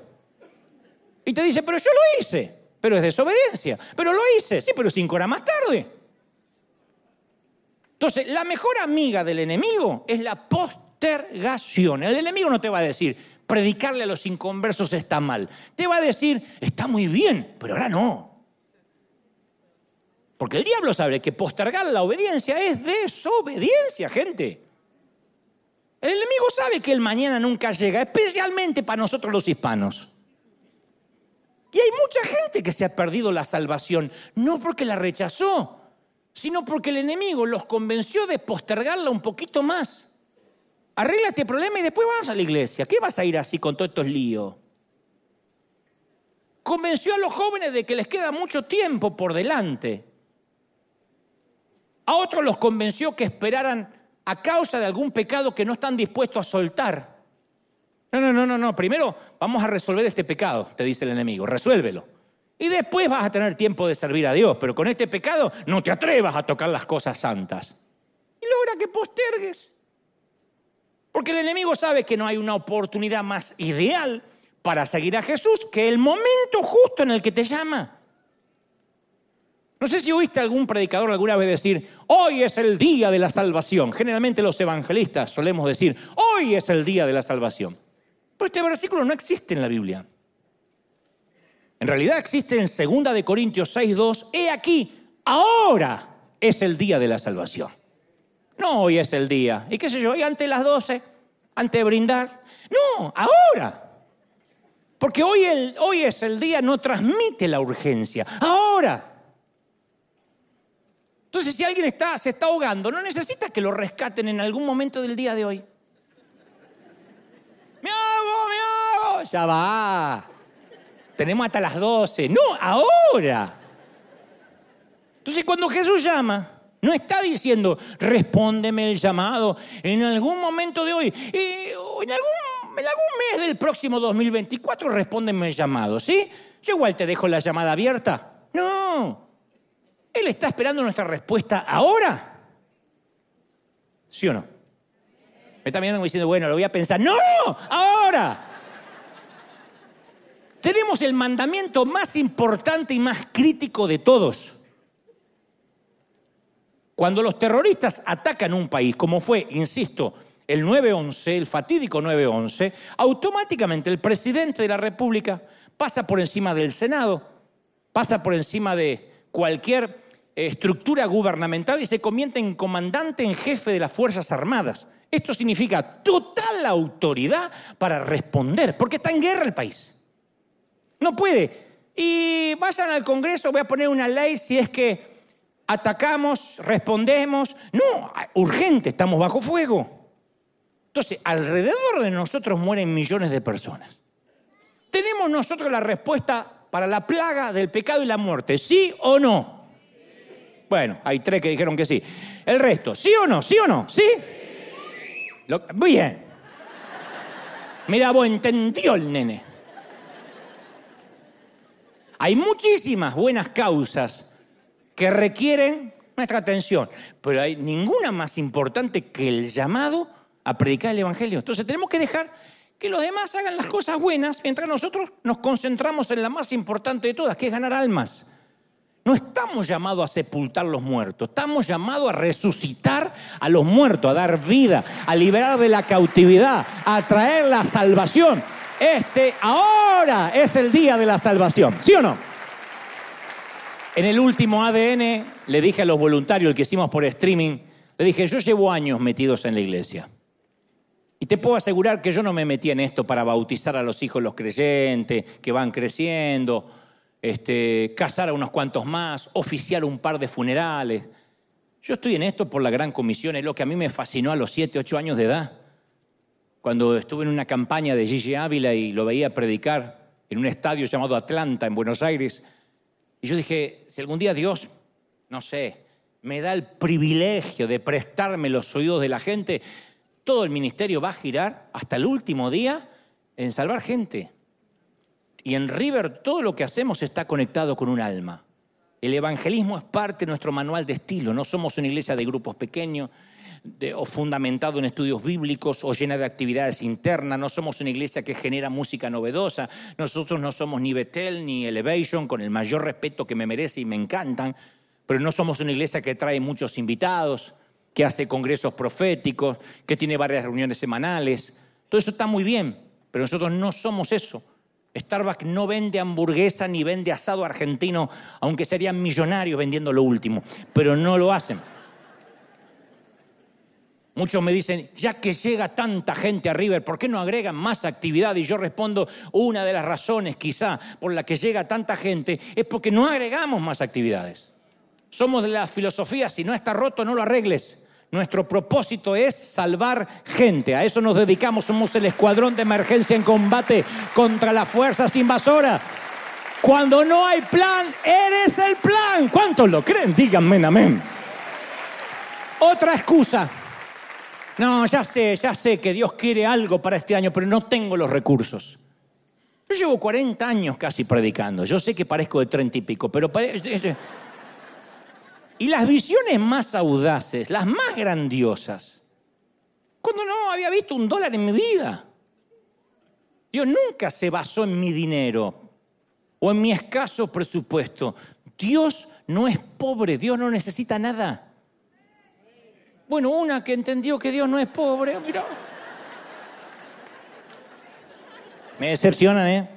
Y te dice, pero yo lo hice. Pero es desobediencia. Pero lo hice. Sí, pero cinco horas más tarde. Entonces, la mejor amiga del enemigo es la postergación. El enemigo no te va a decir, predicarle a los inconversos está mal. Te va a decir, está muy bien, pero ahora no. Porque el diablo sabe que postergar la obediencia es desobediencia, gente. El enemigo sabe que el mañana nunca llega, especialmente para nosotros los hispanos. Y hay mucha gente que se ha perdido la salvación, no porque la rechazó, sino porque el enemigo los convenció de postergarla un poquito más. Arregla este problema y después vas a la iglesia. ¿Qué vas a ir así con todos estos líos? Convenció a los jóvenes de que les queda mucho tiempo por delante. A otros los convenció que esperaran a causa de algún pecado que no están dispuestos a soltar. No, no, no, no, no. Primero vamos a resolver este pecado, te dice el enemigo. Resuélvelo. Y después vas a tener tiempo de servir a Dios. Pero con este pecado no te atrevas a tocar las cosas santas. Y logra que postergues. Porque el enemigo sabe que no hay una oportunidad más ideal para seguir a Jesús que el momento justo en el que te llama. No sé si oíste algún predicador alguna vez decir, hoy es el día de la salvación. Generalmente los evangelistas solemos decir, hoy es el día de la salvación. Pero este versículo no existe en la Biblia. En realidad existe en 2 de Corintios 6:2, he aquí, ahora es el día de la salvación. No hoy es el día. ¿Y qué sé yo? Hoy antes las 12, antes de brindar. No, ahora. Porque hoy, el, hoy es el día, no transmite la urgencia. Ahora. Entonces, si alguien está, se está ahogando, no necesita que lo rescaten en algún momento del día de hoy. ¡Me hago, me hago! Ya va. Tenemos hasta las 12. No, ahora. Entonces, cuando Jesús llama, no está diciendo, respóndeme el llamado en algún momento de hoy. Y en algún, en algún mes del próximo 2024, respóndeme el llamado, ¿sí? Yo igual te dejo la llamada abierta. No. Él está esperando nuestra respuesta ahora. ¿Sí o no? Me está mirando diciendo, bueno, lo voy a pensar. No, ahora. Tenemos el mandamiento más importante y más crítico de todos. Cuando los terroristas atacan un país, como fue, insisto, el 9-11, el fatídico 9-11, automáticamente el presidente de la República pasa por encima del Senado, pasa por encima de cualquier estructura gubernamental y se convierte en comandante en jefe de las Fuerzas Armadas. Esto significa total autoridad para responder, porque está en guerra el país. No puede. Y vayan al Congreso, voy a poner una ley si es que atacamos, respondemos. No, urgente, estamos bajo fuego. Entonces, alrededor de nosotros mueren millones de personas. ¿Tenemos nosotros la respuesta para la plaga del pecado y la muerte? ¿Sí o no? Bueno, hay tres que dijeron que sí. El resto, ¿sí o no? ¿Sí o no? ¿Sí? bien. Mira, vos entendió el nene. Hay muchísimas buenas causas que requieren nuestra atención, pero hay ninguna más importante que el llamado a predicar el Evangelio. Entonces tenemos que dejar que los demás hagan las cosas buenas mientras nosotros nos concentramos en la más importante de todas, que es ganar almas. No estamos llamados a sepultar los muertos, estamos llamados a resucitar a los muertos, a dar vida, a liberar de la cautividad, a traer la salvación. Este ahora es el día de la salvación, ¿sí o no? En el último ADN le dije a los voluntarios, el que hicimos por streaming, le dije, yo llevo años metidos en la iglesia. Y te puedo asegurar que yo no me metí en esto para bautizar a los hijos los creyentes, que van creciendo, este, casar a unos cuantos más, oficiar un par de funerales. Yo estoy en esto por la gran comisión, es lo que a mí me fascinó a los 7, 8 años de edad, cuando estuve en una campaña de Gigi Ávila y lo veía predicar en un estadio llamado Atlanta, en Buenos Aires. Y yo dije, si algún día Dios, no sé, me da el privilegio de prestarme los oídos de la gente, todo el ministerio va a girar hasta el último día en salvar gente. Y en River todo lo que hacemos está conectado con un alma. El evangelismo es parte de nuestro manual de estilo. No somos una iglesia de grupos pequeños o fundamentado en estudios bíblicos o llena de actividades internas. No somos una iglesia que genera música novedosa. Nosotros no somos ni Betel ni Elevation, con el mayor respeto que me merece y me encantan. Pero no somos una iglesia que trae muchos invitados, que hace congresos proféticos, que tiene varias reuniones semanales. Todo eso está muy bien, pero nosotros no somos eso. Starbucks no vende hamburguesa ni vende asado argentino, aunque serían millonarios vendiendo lo último, pero no lo hacen. Muchos me dicen, ya que llega tanta gente a River, ¿por qué no agregan más actividad? Y yo respondo, una de las razones quizá por la que llega tanta gente es porque no agregamos más actividades. Somos de la filosofía, si no está roto, no lo arregles. Nuestro propósito es salvar gente. A eso nos dedicamos. Somos el escuadrón de emergencia en combate contra las fuerzas invasoras. Cuando no hay plan, eres el plan. ¿Cuántos lo creen? Díganme amén. Otra excusa. No, ya sé, ya sé que Dios quiere algo para este año, pero no tengo los recursos. Yo llevo 40 años casi predicando. Yo sé que parezco de 30 y pico, pero... Y las visiones más audaces, las más grandiosas, cuando no había visto un dólar en mi vida. Dios nunca se basó en mi dinero o en mi escaso presupuesto. Dios no es pobre, Dios no necesita nada. Bueno, una que entendió que Dios no es pobre, mira. Me decepcionan, ¿eh?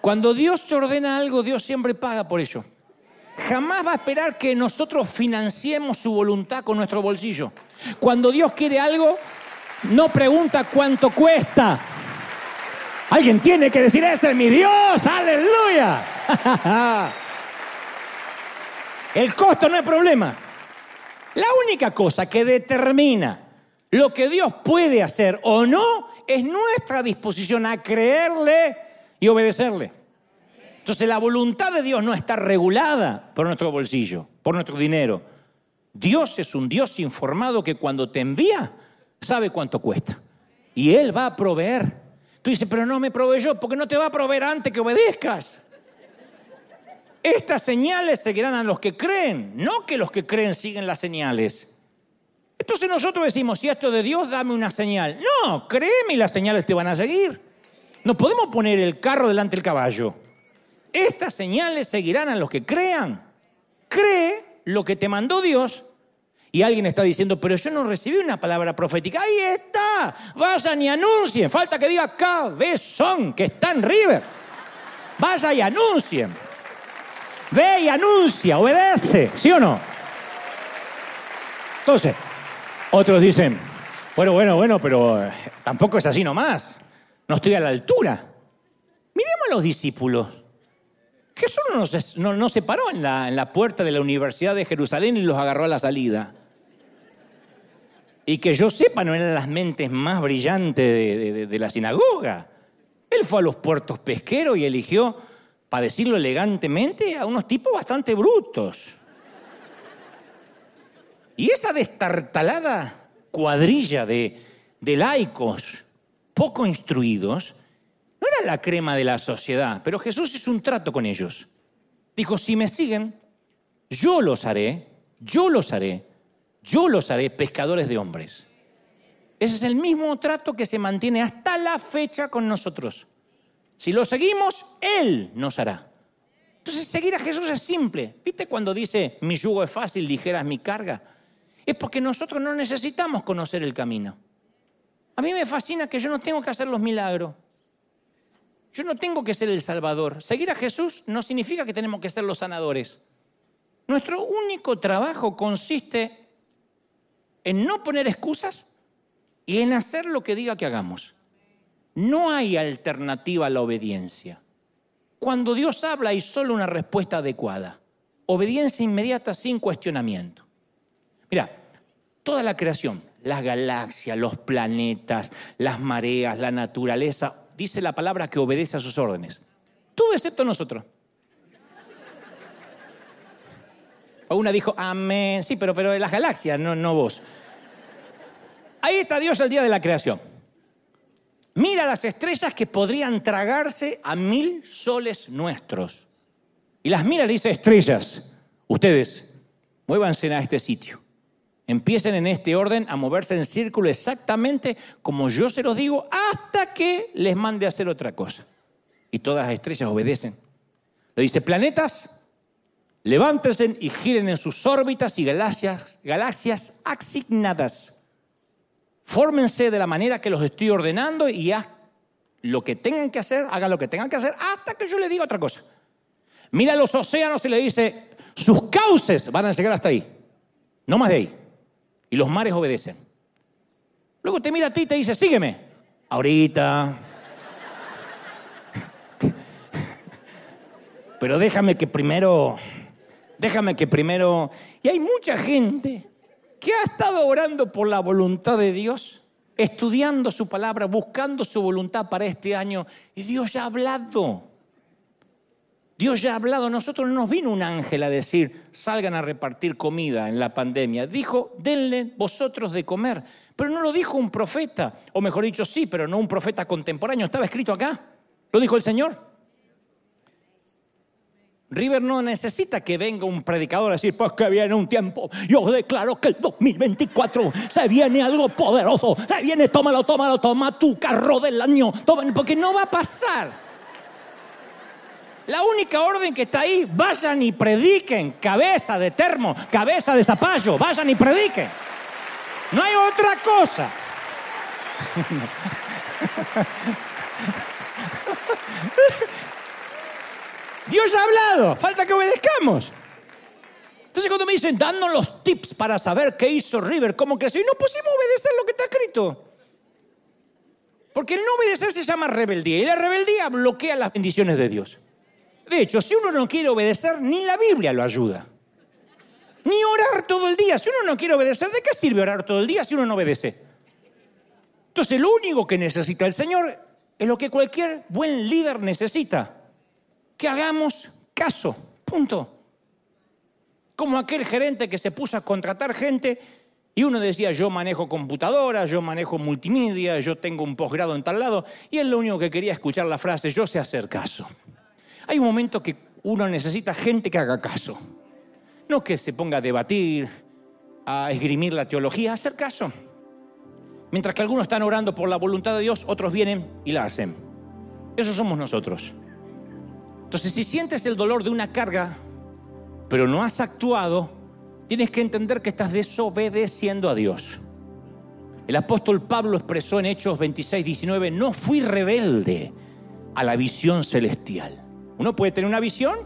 Cuando Dios ordena algo, Dios siempre paga por ello jamás va a esperar que nosotros financiemos su voluntad con nuestro bolsillo. Cuando Dios quiere algo, no pregunta cuánto cuesta. Alguien tiene que decir, ese es mi Dios, aleluya. El costo no es problema. La única cosa que determina lo que Dios puede hacer o no es nuestra disposición a creerle y obedecerle. Entonces la voluntad de Dios no está regulada por nuestro bolsillo, por nuestro dinero. Dios es un Dios informado que cuando te envía sabe cuánto cuesta. Y Él va a proveer. Tú dices, pero no me proveyó, porque no te va a proveer antes que obedezcas. Estas señales seguirán a los que creen, no que los que creen siguen las señales. Entonces nosotros decimos, si esto es de Dios, dame una señal. No, créeme y las señales te van a seguir. No podemos poner el carro delante del caballo. Estas señales seguirán a los que crean. Cree lo que te mandó Dios. Y alguien está diciendo, pero yo no recibí una palabra profética. Ahí está. Vayan y anuncien. Falta que diga cabezón, que está en River. Vaya y anuncien. Ve y anuncia, obedece, ¿sí o no? Entonces, otros dicen, bueno, bueno, bueno, pero eh, tampoco es así nomás. No estoy a la altura. Miremos a los discípulos. Jesús no, no, se paró en la, en la puerta de la Universidad de Jerusalén y los agarró a la salida. Y que yo sepa, no eran las mentes más brillantes de, de, la sinagoga. Él fue a los puertos pesqueros y eligió, para decirlo elegantemente, a unos tipos bastante brutos. Y esa destartalada cuadrilla de, de laicos poco instruidos no era la crema de la sociedad, pero Jesús hizo un trato con ellos. Dijo, si me siguen, yo los haré, yo los haré, yo los haré pescadores de hombres. Ese es el mismo trato que se mantiene hasta la fecha con nosotros. Si lo seguimos, Él nos hará. Entonces, seguir a Jesús es simple. ¿Viste cuando dice, mi yugo es fácil, ligera es mi carga? Es porque nosotros no necesitamos conocer el camino. A mí me fascina que yo no tengo que hacer los milagros. Yo no tengo que ser el Salvador. Seguir a Jesús no significa que tenemos que ser los sanadores. Nuestro único trabajo consiste en no poner excusas y en hacer lo que diga que hagamos. No hay alternativa a la obediencia. Cuando Dios habla hay solo una respuesta adecuada. Obediencia inmediata sin cuestionamiento. Mira, toda la creación, las galaxias, los planetas, las mareas, la naturaleza, dice la palabra que obedece a sus órdenes. Todo excepto nosotros. Una dijo, amén, sí, pero, pero de las galaxias, no, no vos. Ahí está Dios el día de la creación. Mira las estrellas que podrían tragarse a mil soles nuestros. Y las mira y dice, estrellas, ustedes, muévanse a este sitio. Empiecen en este orden a moverse en círculo exactamente como yo se los digo hasta que les mande a hacer otra cosa. Y todas las estrellas obedecen. Le dice, planetas, levántense y giren en sus órbitas y galaxias, galaxias asignadas. Fórmense de la manera que los estoy ordenando y haz lo que tengan que hacer, hagan lo que tengan que hacer hasta que yo les diga otra cosa. Mira los océanos y le dice, sus cauces van a llegar hasta ahí, no más de ahí. Y los mares obedecen. Luego te mira a ti y te dice, sígueme. Ahorita. Pero déjame que primero, déjame que primero... Y hay mucha gente que ha estado orando por la voluntad de Dios, estudiando su palabra, buscando su voluntad para este año, y Dios ya ha hablado. Dios ya ha hablado, nosotros no nos vino un ángel a decir, salgan a repartir comida en la pandemia. Dijo, denle vosotros de comer. Pero no lo dijo un profeta, o mejor dicho, sí, pero no un profeta contemporáneo. Estaba escrito acá. Lo dijo el Señor. River no necesita que venga un predicador a decir, pues que viene un tiempo. Yo declaro que el 2024 se viene algo poderoso. Se viene, tómalo, tómalo, toma tu carro del año. porque no va a pasar. La única orden que está ahí, vayan y prediquen. Cabeza de termo, cabeza de zapallo, vayan y prediquen. No hay otra cosa. Dios ha hablado, falta que obedezcamos. Entonces cuando me dicen, danos los tips para saber qué hizo River, cómo creció, y no pusimos obedecer lo que está escrito. Porque no obedecer se llama rebeldía, y la rebeldía bloquea las bendiciones de Dios. De hecho, si uno no quiere obedecer, ni la Biblia lo ayuda. Ni orar todo el día. Si uno no quiere obedecer, ¿de qué sirve orar todo el día si uno no obedece? Entonces, lo único que necesita el Señor es lo que cualquier buen líder necesita que hagamos caso. Punto. Como aquel gerente que se puso a contratar gente y uno decía, yo manejo computadora, yo manejo multimedia, yo tengo un posgrado en tal lado, y él lo único que quería escuchar la frase, yo sé hacer caso. Hay un momento que uno necesita gente que haga caso. No que se ponga a debatir, a esgrimir la teología, a hacer caso. Mientras que algunos están orando por la voluntad de Dios, otros vienen y la hacen. Eso somos nosotros. Entonces, si sientes el dolor de una carga, pero no has actuado, tienes que entender que estás desobedeciendo a Dios. El apóstol Pablo expresó en Hechos 26, 19, no fui rebelde a la visión celestial. Uno puede tener una visión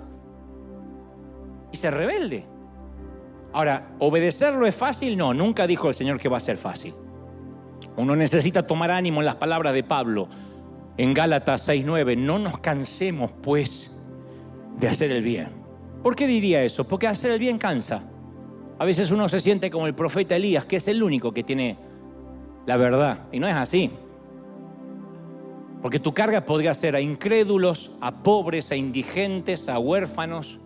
y ser rebelde. Ahora, ¿obedecerlo es fácil? No, nunca dijo el Señor que va a ser fácil. Uno necesita tomar ánimo en las palabras de Pablo en Gálatas 6:9. No nos cansemos, pues, de hacer el bien. ¿Por qué diría eso? Porque hacer el bien cansa. A veces uno se siente como el profeta Elías, que es el único que tiene la verdad. Y no es así. Porque tu carga podría ser a incrédulos, a pobres, a indigentes, a huérfanos,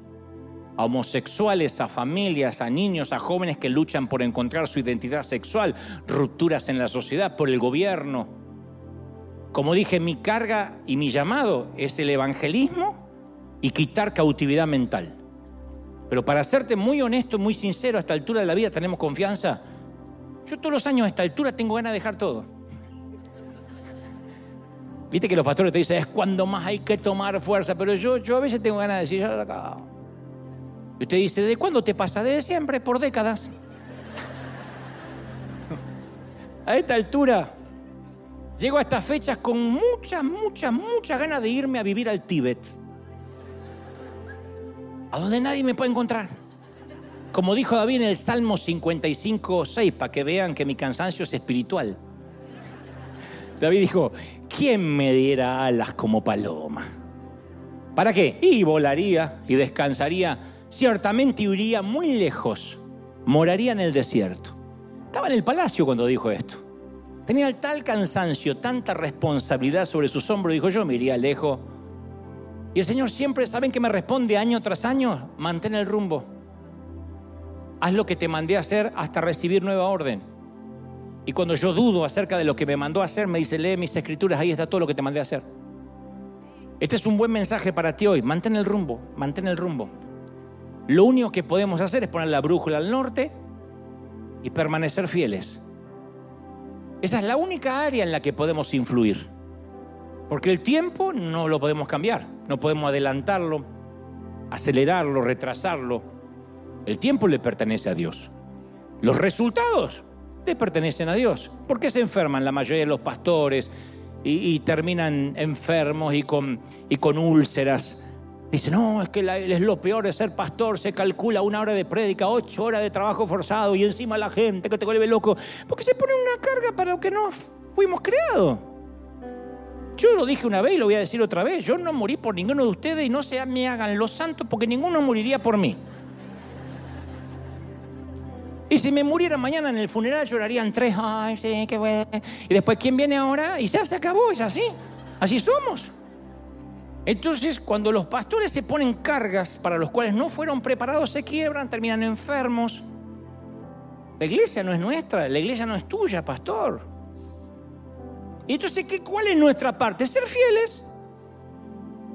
a homosexuales, a familias, a niños, a jóvenes que luchan por encontrar su identidad sexual, rupturas en la sociedad, por el gobierno. Como dije, mi carga y mi llamado es el evangelismo y quitar cautividad mental. Pero para serte muy honesto, muy sincero, a esta altura de la vida tenemos confianza. Yo todos los años a esta altura tengo ganas de dejar todo. Viste que los pastores te dicen, es cuando más hay que tomar fuerza, pero yo, yo a veces tengo ganas de decir, ya acá. Y usted dice, ¿de cuándo te pasa? Desde siempre, por décadas. a esta altura, llego a estas fechas con muchas, muchas, muchas ganas de irme a vivir al Tíbet a donde nadie me puede encontrar. Como dijo David en el Salmo 55, 6, para que vean que mi cansancio es espiritual. David dijo, ¿quién me diera alas como paloma? ¿Para qué? Y volaría y descansaría, ciertamente iría muy lejos, moraría en el desierto. Estaba en el palacio cuando dijo esto. Tenía tal cansancio, tanta responsabilidad sobre sus hombros, dijo yo me iría lejos y el Señor siempre, ¿saben que me responde año tras año? Mantén el rumbo. Haz lo que te mandé a hacer hasta recibir nueva orden. Y cuando yo dudo acerca de lo que me mandó a hacer, me dice, lee mis escrituras, ahí está todo lo que te mandé a hacer. Este es un buen mensaje para ti hoy. Mantén el rumbo, mantén el rumbo. Lo único que podemos hacer es poner la brújula al norte y permanecer fieles. Esa es la única área en la que podemos influir. Porque el tiempo no lo podemos cambiar, no podemos adelantarlo, acelerarlo, retrasarlo. El tiempo le pertenece a Dios. Los resultados le pertenecen a Dios. ¿Por qué se enferman la mayoría de los pastores y, terminan enfermos y con, y con úlceras? Dice, no, es que es lo peor de ser pastor, se calcula una hora de prédica, ocho horas de trabajo forzado y encima la gente que te vuelve loco, porque se pone una carga para lo que no fuimos creados. Yo lo dije una vez y lo voy a decir otra vez, yo no morí por ninguno de ustedes y no se me hagan los santos porque ninguno moriría por mí. Y si me muriera mañana en el funeral llorarían tres, ay, sí, qué bueno. Y después, ¿quién viene ahora? Y ya se acabó, es así. Así somos. Entonces, cuando los pastores se ponen cargas para los cuales no fueron preparados, se quiebran, terminan enfermos. La iglesia no es nuestra, la iglesia no es tuya, pastor. Y entonces, ¿qué, ¿cuál es nuestra parte? Ser fieles.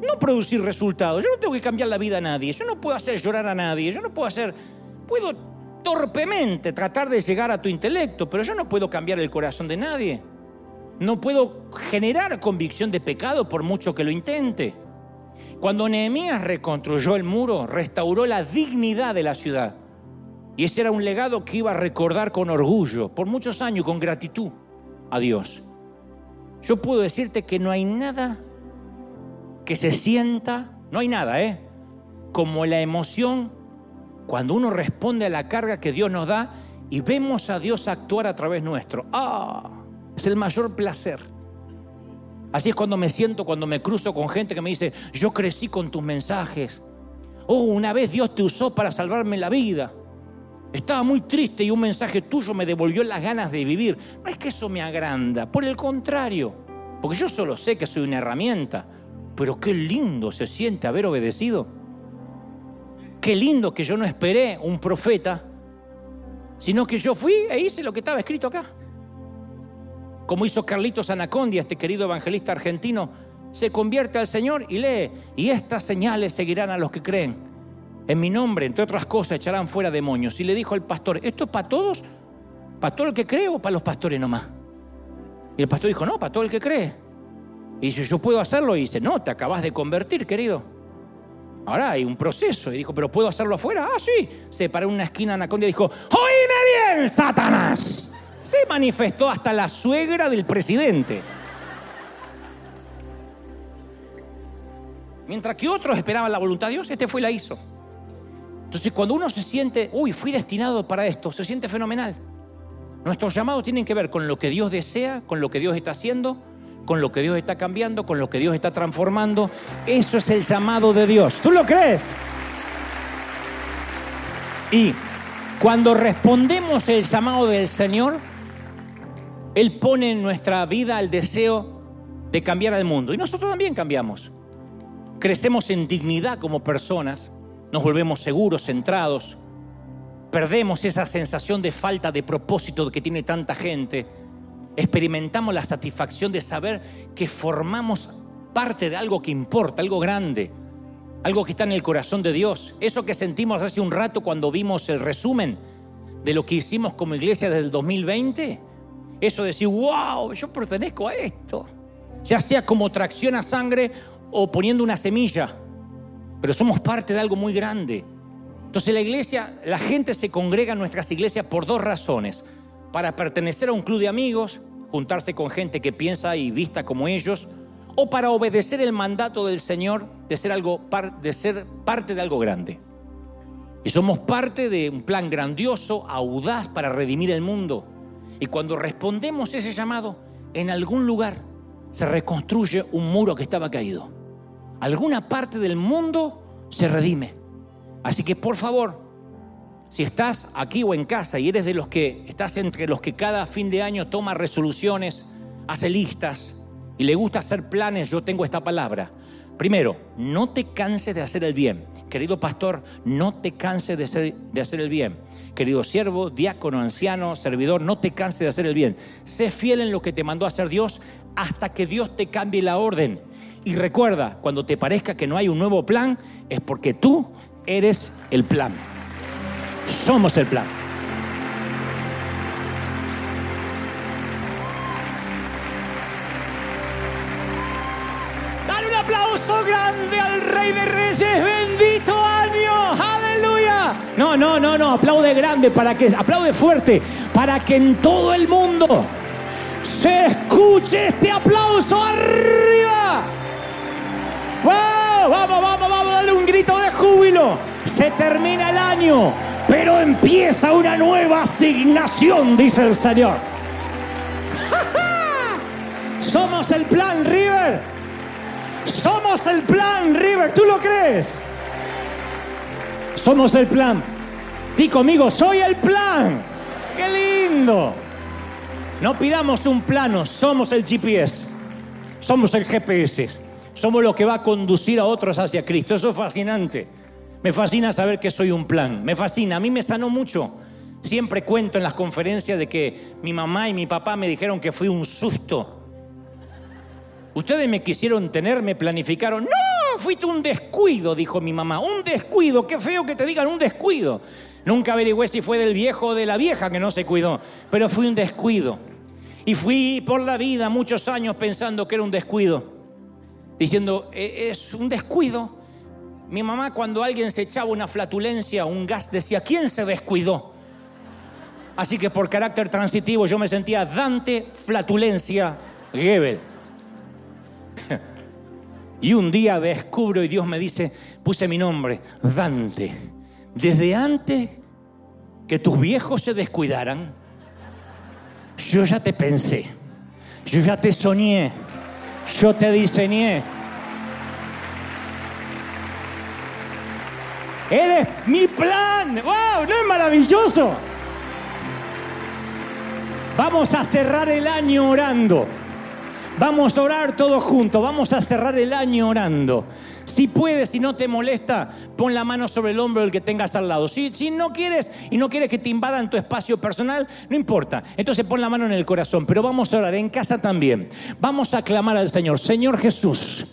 No producir resultados. Yo no tengo que cambiar la vida a nadie. Yo no puedo hacer llorar a nadie. Yo no puedo hacer... Puedo torpemente tratar de llegar a tu intelecto, pero yo no puedo cambiar el corazón de nadie. No puedo generar convicción de pecado por mucho que lo intente. Cuando Nehemías reconstruyó el muro, restauró la dignidad de la ciudad. Y ese era un legado que iba a recordar con orgullo, por muchos años, con gratitud a Dios. Yo puedo decirte que no hay nada que se sienta, no hay nada, ¿eh? Como la emoción cuando uno responde a la carga que Dios nos da y vemos a Dios actuar a través nuestro. ¡Ah! Es el mayor placer. Así es cuando me siento, cuando me cruzo con gente que me dice, yo crecí con tus mensajes. Oh, una vez Dios te usó para salvarme la vida. Estaba muy triste y un mensaje tuyo me devolvió las ganas de vivir. No es que eso me agranda, por el contrario, porque yo solo sé que soy una herramienta, pero qué lindo se siente haber obedecido. Qué lindo que yo no esperé un profeta, sino que yo fui e hice lo que estaba escrito acá. Como hizo Carlitos Anacondia, este querido evangelista argentino, se convierte al Señor y lee, y estas señales seguirán a los que creen. En mi nombre, entre otras cosas, echarán fuera demonios. Y le dijo al pastor, ¿esto es para todos? ¿Para todo el que cree o para los pastores nomás? Y el pastor dijo, no, para todo el que cree. Y dice, ¿yo puedo hacerlo? Y dice, no, te acabas de convertir, querido. Ahora hay un proceso. Y dijo, ¿pero puedo hacerlo afuera? Ah, sí. Se paró en una esquina Anaconda y dijo, ¡Oíme bien, Satanás! Se manifestó hasta la suegra del presidente. Mientras que otros esperaban la voluntad de Dios, este fue y la hizo. Entonces, cuando uno se siente, uy, fui destinado para esto, se siente fenomenal. Nuestros llamados tienen que ver con lo que Dios desea, con lo que Dios está haciendo con lo que Dios está cambiando, con lo que Dios está transformando. Eso es el llamado de Dios. ¿Tú lo crees? Y cuando respondemos el llamado del Señor, Él pone en nuestra vida el deseo de cambiar al mundo. Y nosotros también cambiamos. Crecemos en dignidad como personas, nos volvemos seguros, centrados, perdemos esa sensación de falta de propósito que tiene tanta gente experimentamos la satisfacción de saber que formamos parte de algo que importa, algo grande, algo que está en el corazón de Dios. Eso que sentimos hace un rato cuando vimos el resumen de lo que hicimos como iglesia desde el 2020, eso de decir, wow, yo pertenezco a esto, ya sea como tracción a sangre o poniendo una semilla, pero somos parte de algo muy grande. Entonces la iglesia, la gente se congrega en nuestras iglesias por dos razones para pertenecer a un club de amigos, juntarse con gente que piensa y vista como ellos, o para obedecer el mandato del Señor de ser, algo, de ser parte de algo grande. Y somos parte de un plan grandioso, audaz para redimir el mundo. Y cuando respondemos ese llamado, en algún lugar se reconstruye un muro que estaba caído. Alguna parte del mundo se redime. Así que por favor, si estás aquí o en casa y eres de los que estás entre los que cada fin de año toma resoluciones, hace listas y le gusta hacer planes, yo tengo esta palabra. Primero, no te canses de hacer el bien. Querido pastor, no te canses de, de hacer el bien. Querido siervo, diácono, anciano, servidor, no te canses de hacer el bien. Sé fiel en lo que te mandó a hacer Dios hasta que Dios te cambie la orden. Y recuerda, cuando te parezca que no hay un nuevo plan, es porque tú eres el plan. Somos el plan. Dale un aplauso grande al Rey de Reyes. Bendito año. Aleluya. No, no, no, no. Aplaude grande para que, aplaude fuerte para que en todo el mundo se escuche este aplauso arriba. ¡Wow! Vamos, vamos, vamos, dale un grito de júbilo. Se termina el año, pero empieza una nueva asignación, dice el Señor. Somos el plan River. Somos el plan River. ¿Tú lo crees? Somos el plan. Di conmigo, soy el plan. ¡Qué lindo! No pidamos un plano, somos el GPS. Somos el GPS. Somos lo que va a conducir a otros hacia Cristo. Eso es fascinante. Me fascina saber que soy un plan. Me fascina. A mí me sanó mucho. Siempre cuento en las conferencias de que mi mamá y mi papá me dijeron que fui un susto. Ustedes me quisieron tener, me planificaron. No, fuiste un descuido, dijo mi mamá. Un descuido, qué feo que te digan un descuido. Nunca averigüé si fue del viejo o de la vieja que no se cuidó, pero fui un descuido. Y fui por la vida muchos años pensando que era un descuido, diciendo, e-, es un descuido. Mi mamá cuando alguien se echaba una flatulencia, un gas, decía, ¿quién se descuidó? Así que por carácter transitivo yo me sentía Dante Flatulencia Gebel. Y un día descubro y Dios me dice, puse mi nombre, Dante. Desde antes que tus viejos se descuidaran, yo ya te pensé, yo ya te soñé, yo te diseñé. Eres mi plan. ¡Wow! ¿No es maravilloso? Vamos a cerrar el año orando. Vamos a orar todos juntos, vamos a cerrar el año orando. Si puedes, si no te molesta, pon la mano sobre el hombro del que tengas al lado. Si, si no quieres y no quieres que te invadan tu espacio personal, no importa. Entonces pon la mano en el corazón, pero vamos a orar en casa también. Vamos a clamar al Señor, Señor Jesús.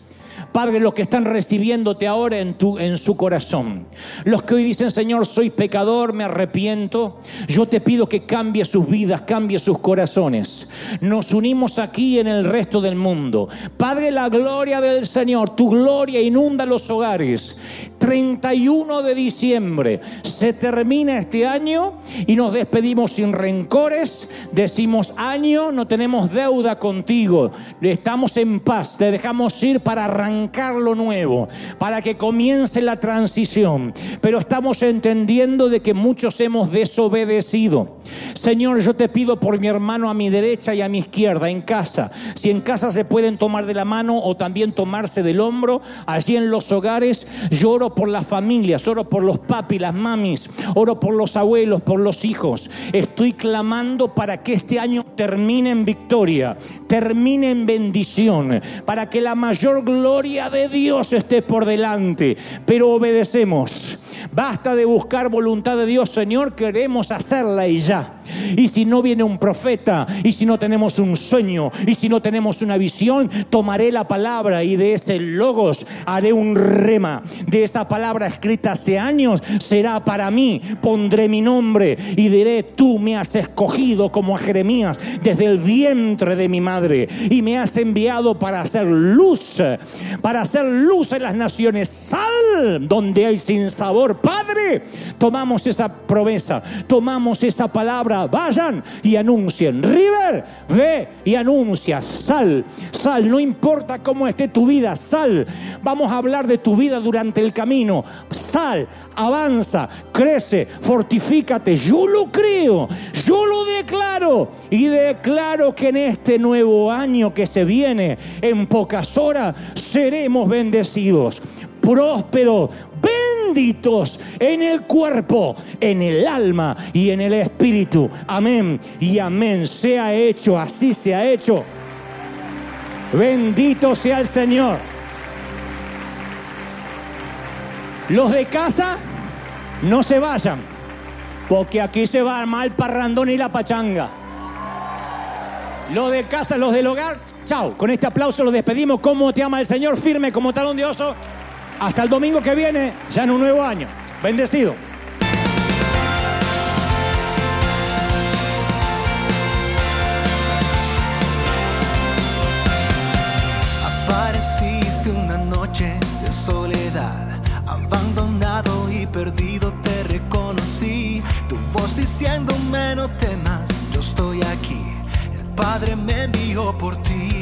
Padre, los que están recibiéndote ahora en, tu, en su corazón. Los que hoy dicen, Señor, soy pecador, me arrepiento. Yo te pido que cambie sus vidas, cambie sus corazones. Nos unimos aquí en el resto del mundo. Padre, la gloria del Señor, tu gloria inunda los hogares. 31 de diciembre se termina este año y nos despedimos sin rencores. Decimos año, no tenemos deuda contigo. Estamos en paz, te dejamos ir para arrancar lo nuevo, para que comience la transición. Pero estamos entendiendo de que muchos hemos desobedecido. Señor, yo te pido por mi hermano a mi derecha y a mi izquierda, en casa. Si en casa se pueden tomar de la mano o también tomarse del hombro, allí en los hogares, lloro por las familias, oro por los papis, las mamis, oro por los abuelos, por los hijos. Estoy clamando para que este año termine en victoria, termine en bendición, para que la mayor gloria de Dios esté por delante. Pero obedecemos. Basta de buscar voluntad de Dios, Señor, queremos hacerla y ya. Y si no viene un profeta, y si no tenemos un sueño, y si no tenemos una visión, tomaré la palabra y de ese logos haré un rema. De esa palabra escrita hace años será para mí. Pondré mi nombre y diré, tú me has escogido como a Jeremías desde el vientre de mi madre y me has enviado para hacer luz, para hacer luz en las naciones. Sal donde hay sin sabor. Padre, tomamos esa promesa, tomamos esa palabra vayan y anuncien. River, ve y anuncia. Sal, sal, no importa cómo esté tu vida, sal. Vamos a hablar de tu vida durante el camino. Sal, avanza, crece, fortifícate. Yo lo creo, yo lo declaro y declaro que en este nuevo año que se viene, en pocas horas, seremos bendecidos, prósperos, benditos en el cuerpo, en el alma y en el espíritu. Amén y amén. Sea hecho, así se ha hecho. Bendito sea el Señor. Los de casa, no se vayan, porque aquí se va mal parrandón y la pachanga. Los de casa, los del hogar, chao. Con este aplauso los despedimos. Como te ama el Señor, firme como talón de oso. Hasta el domingo que viene, ya en un nuevo año. Bendecido. Apareciste una noche de soledad, abandonado y perdido te reconocí. Tu voz diciéndome no temas, yo estoy aquí. El Padre me envió por ti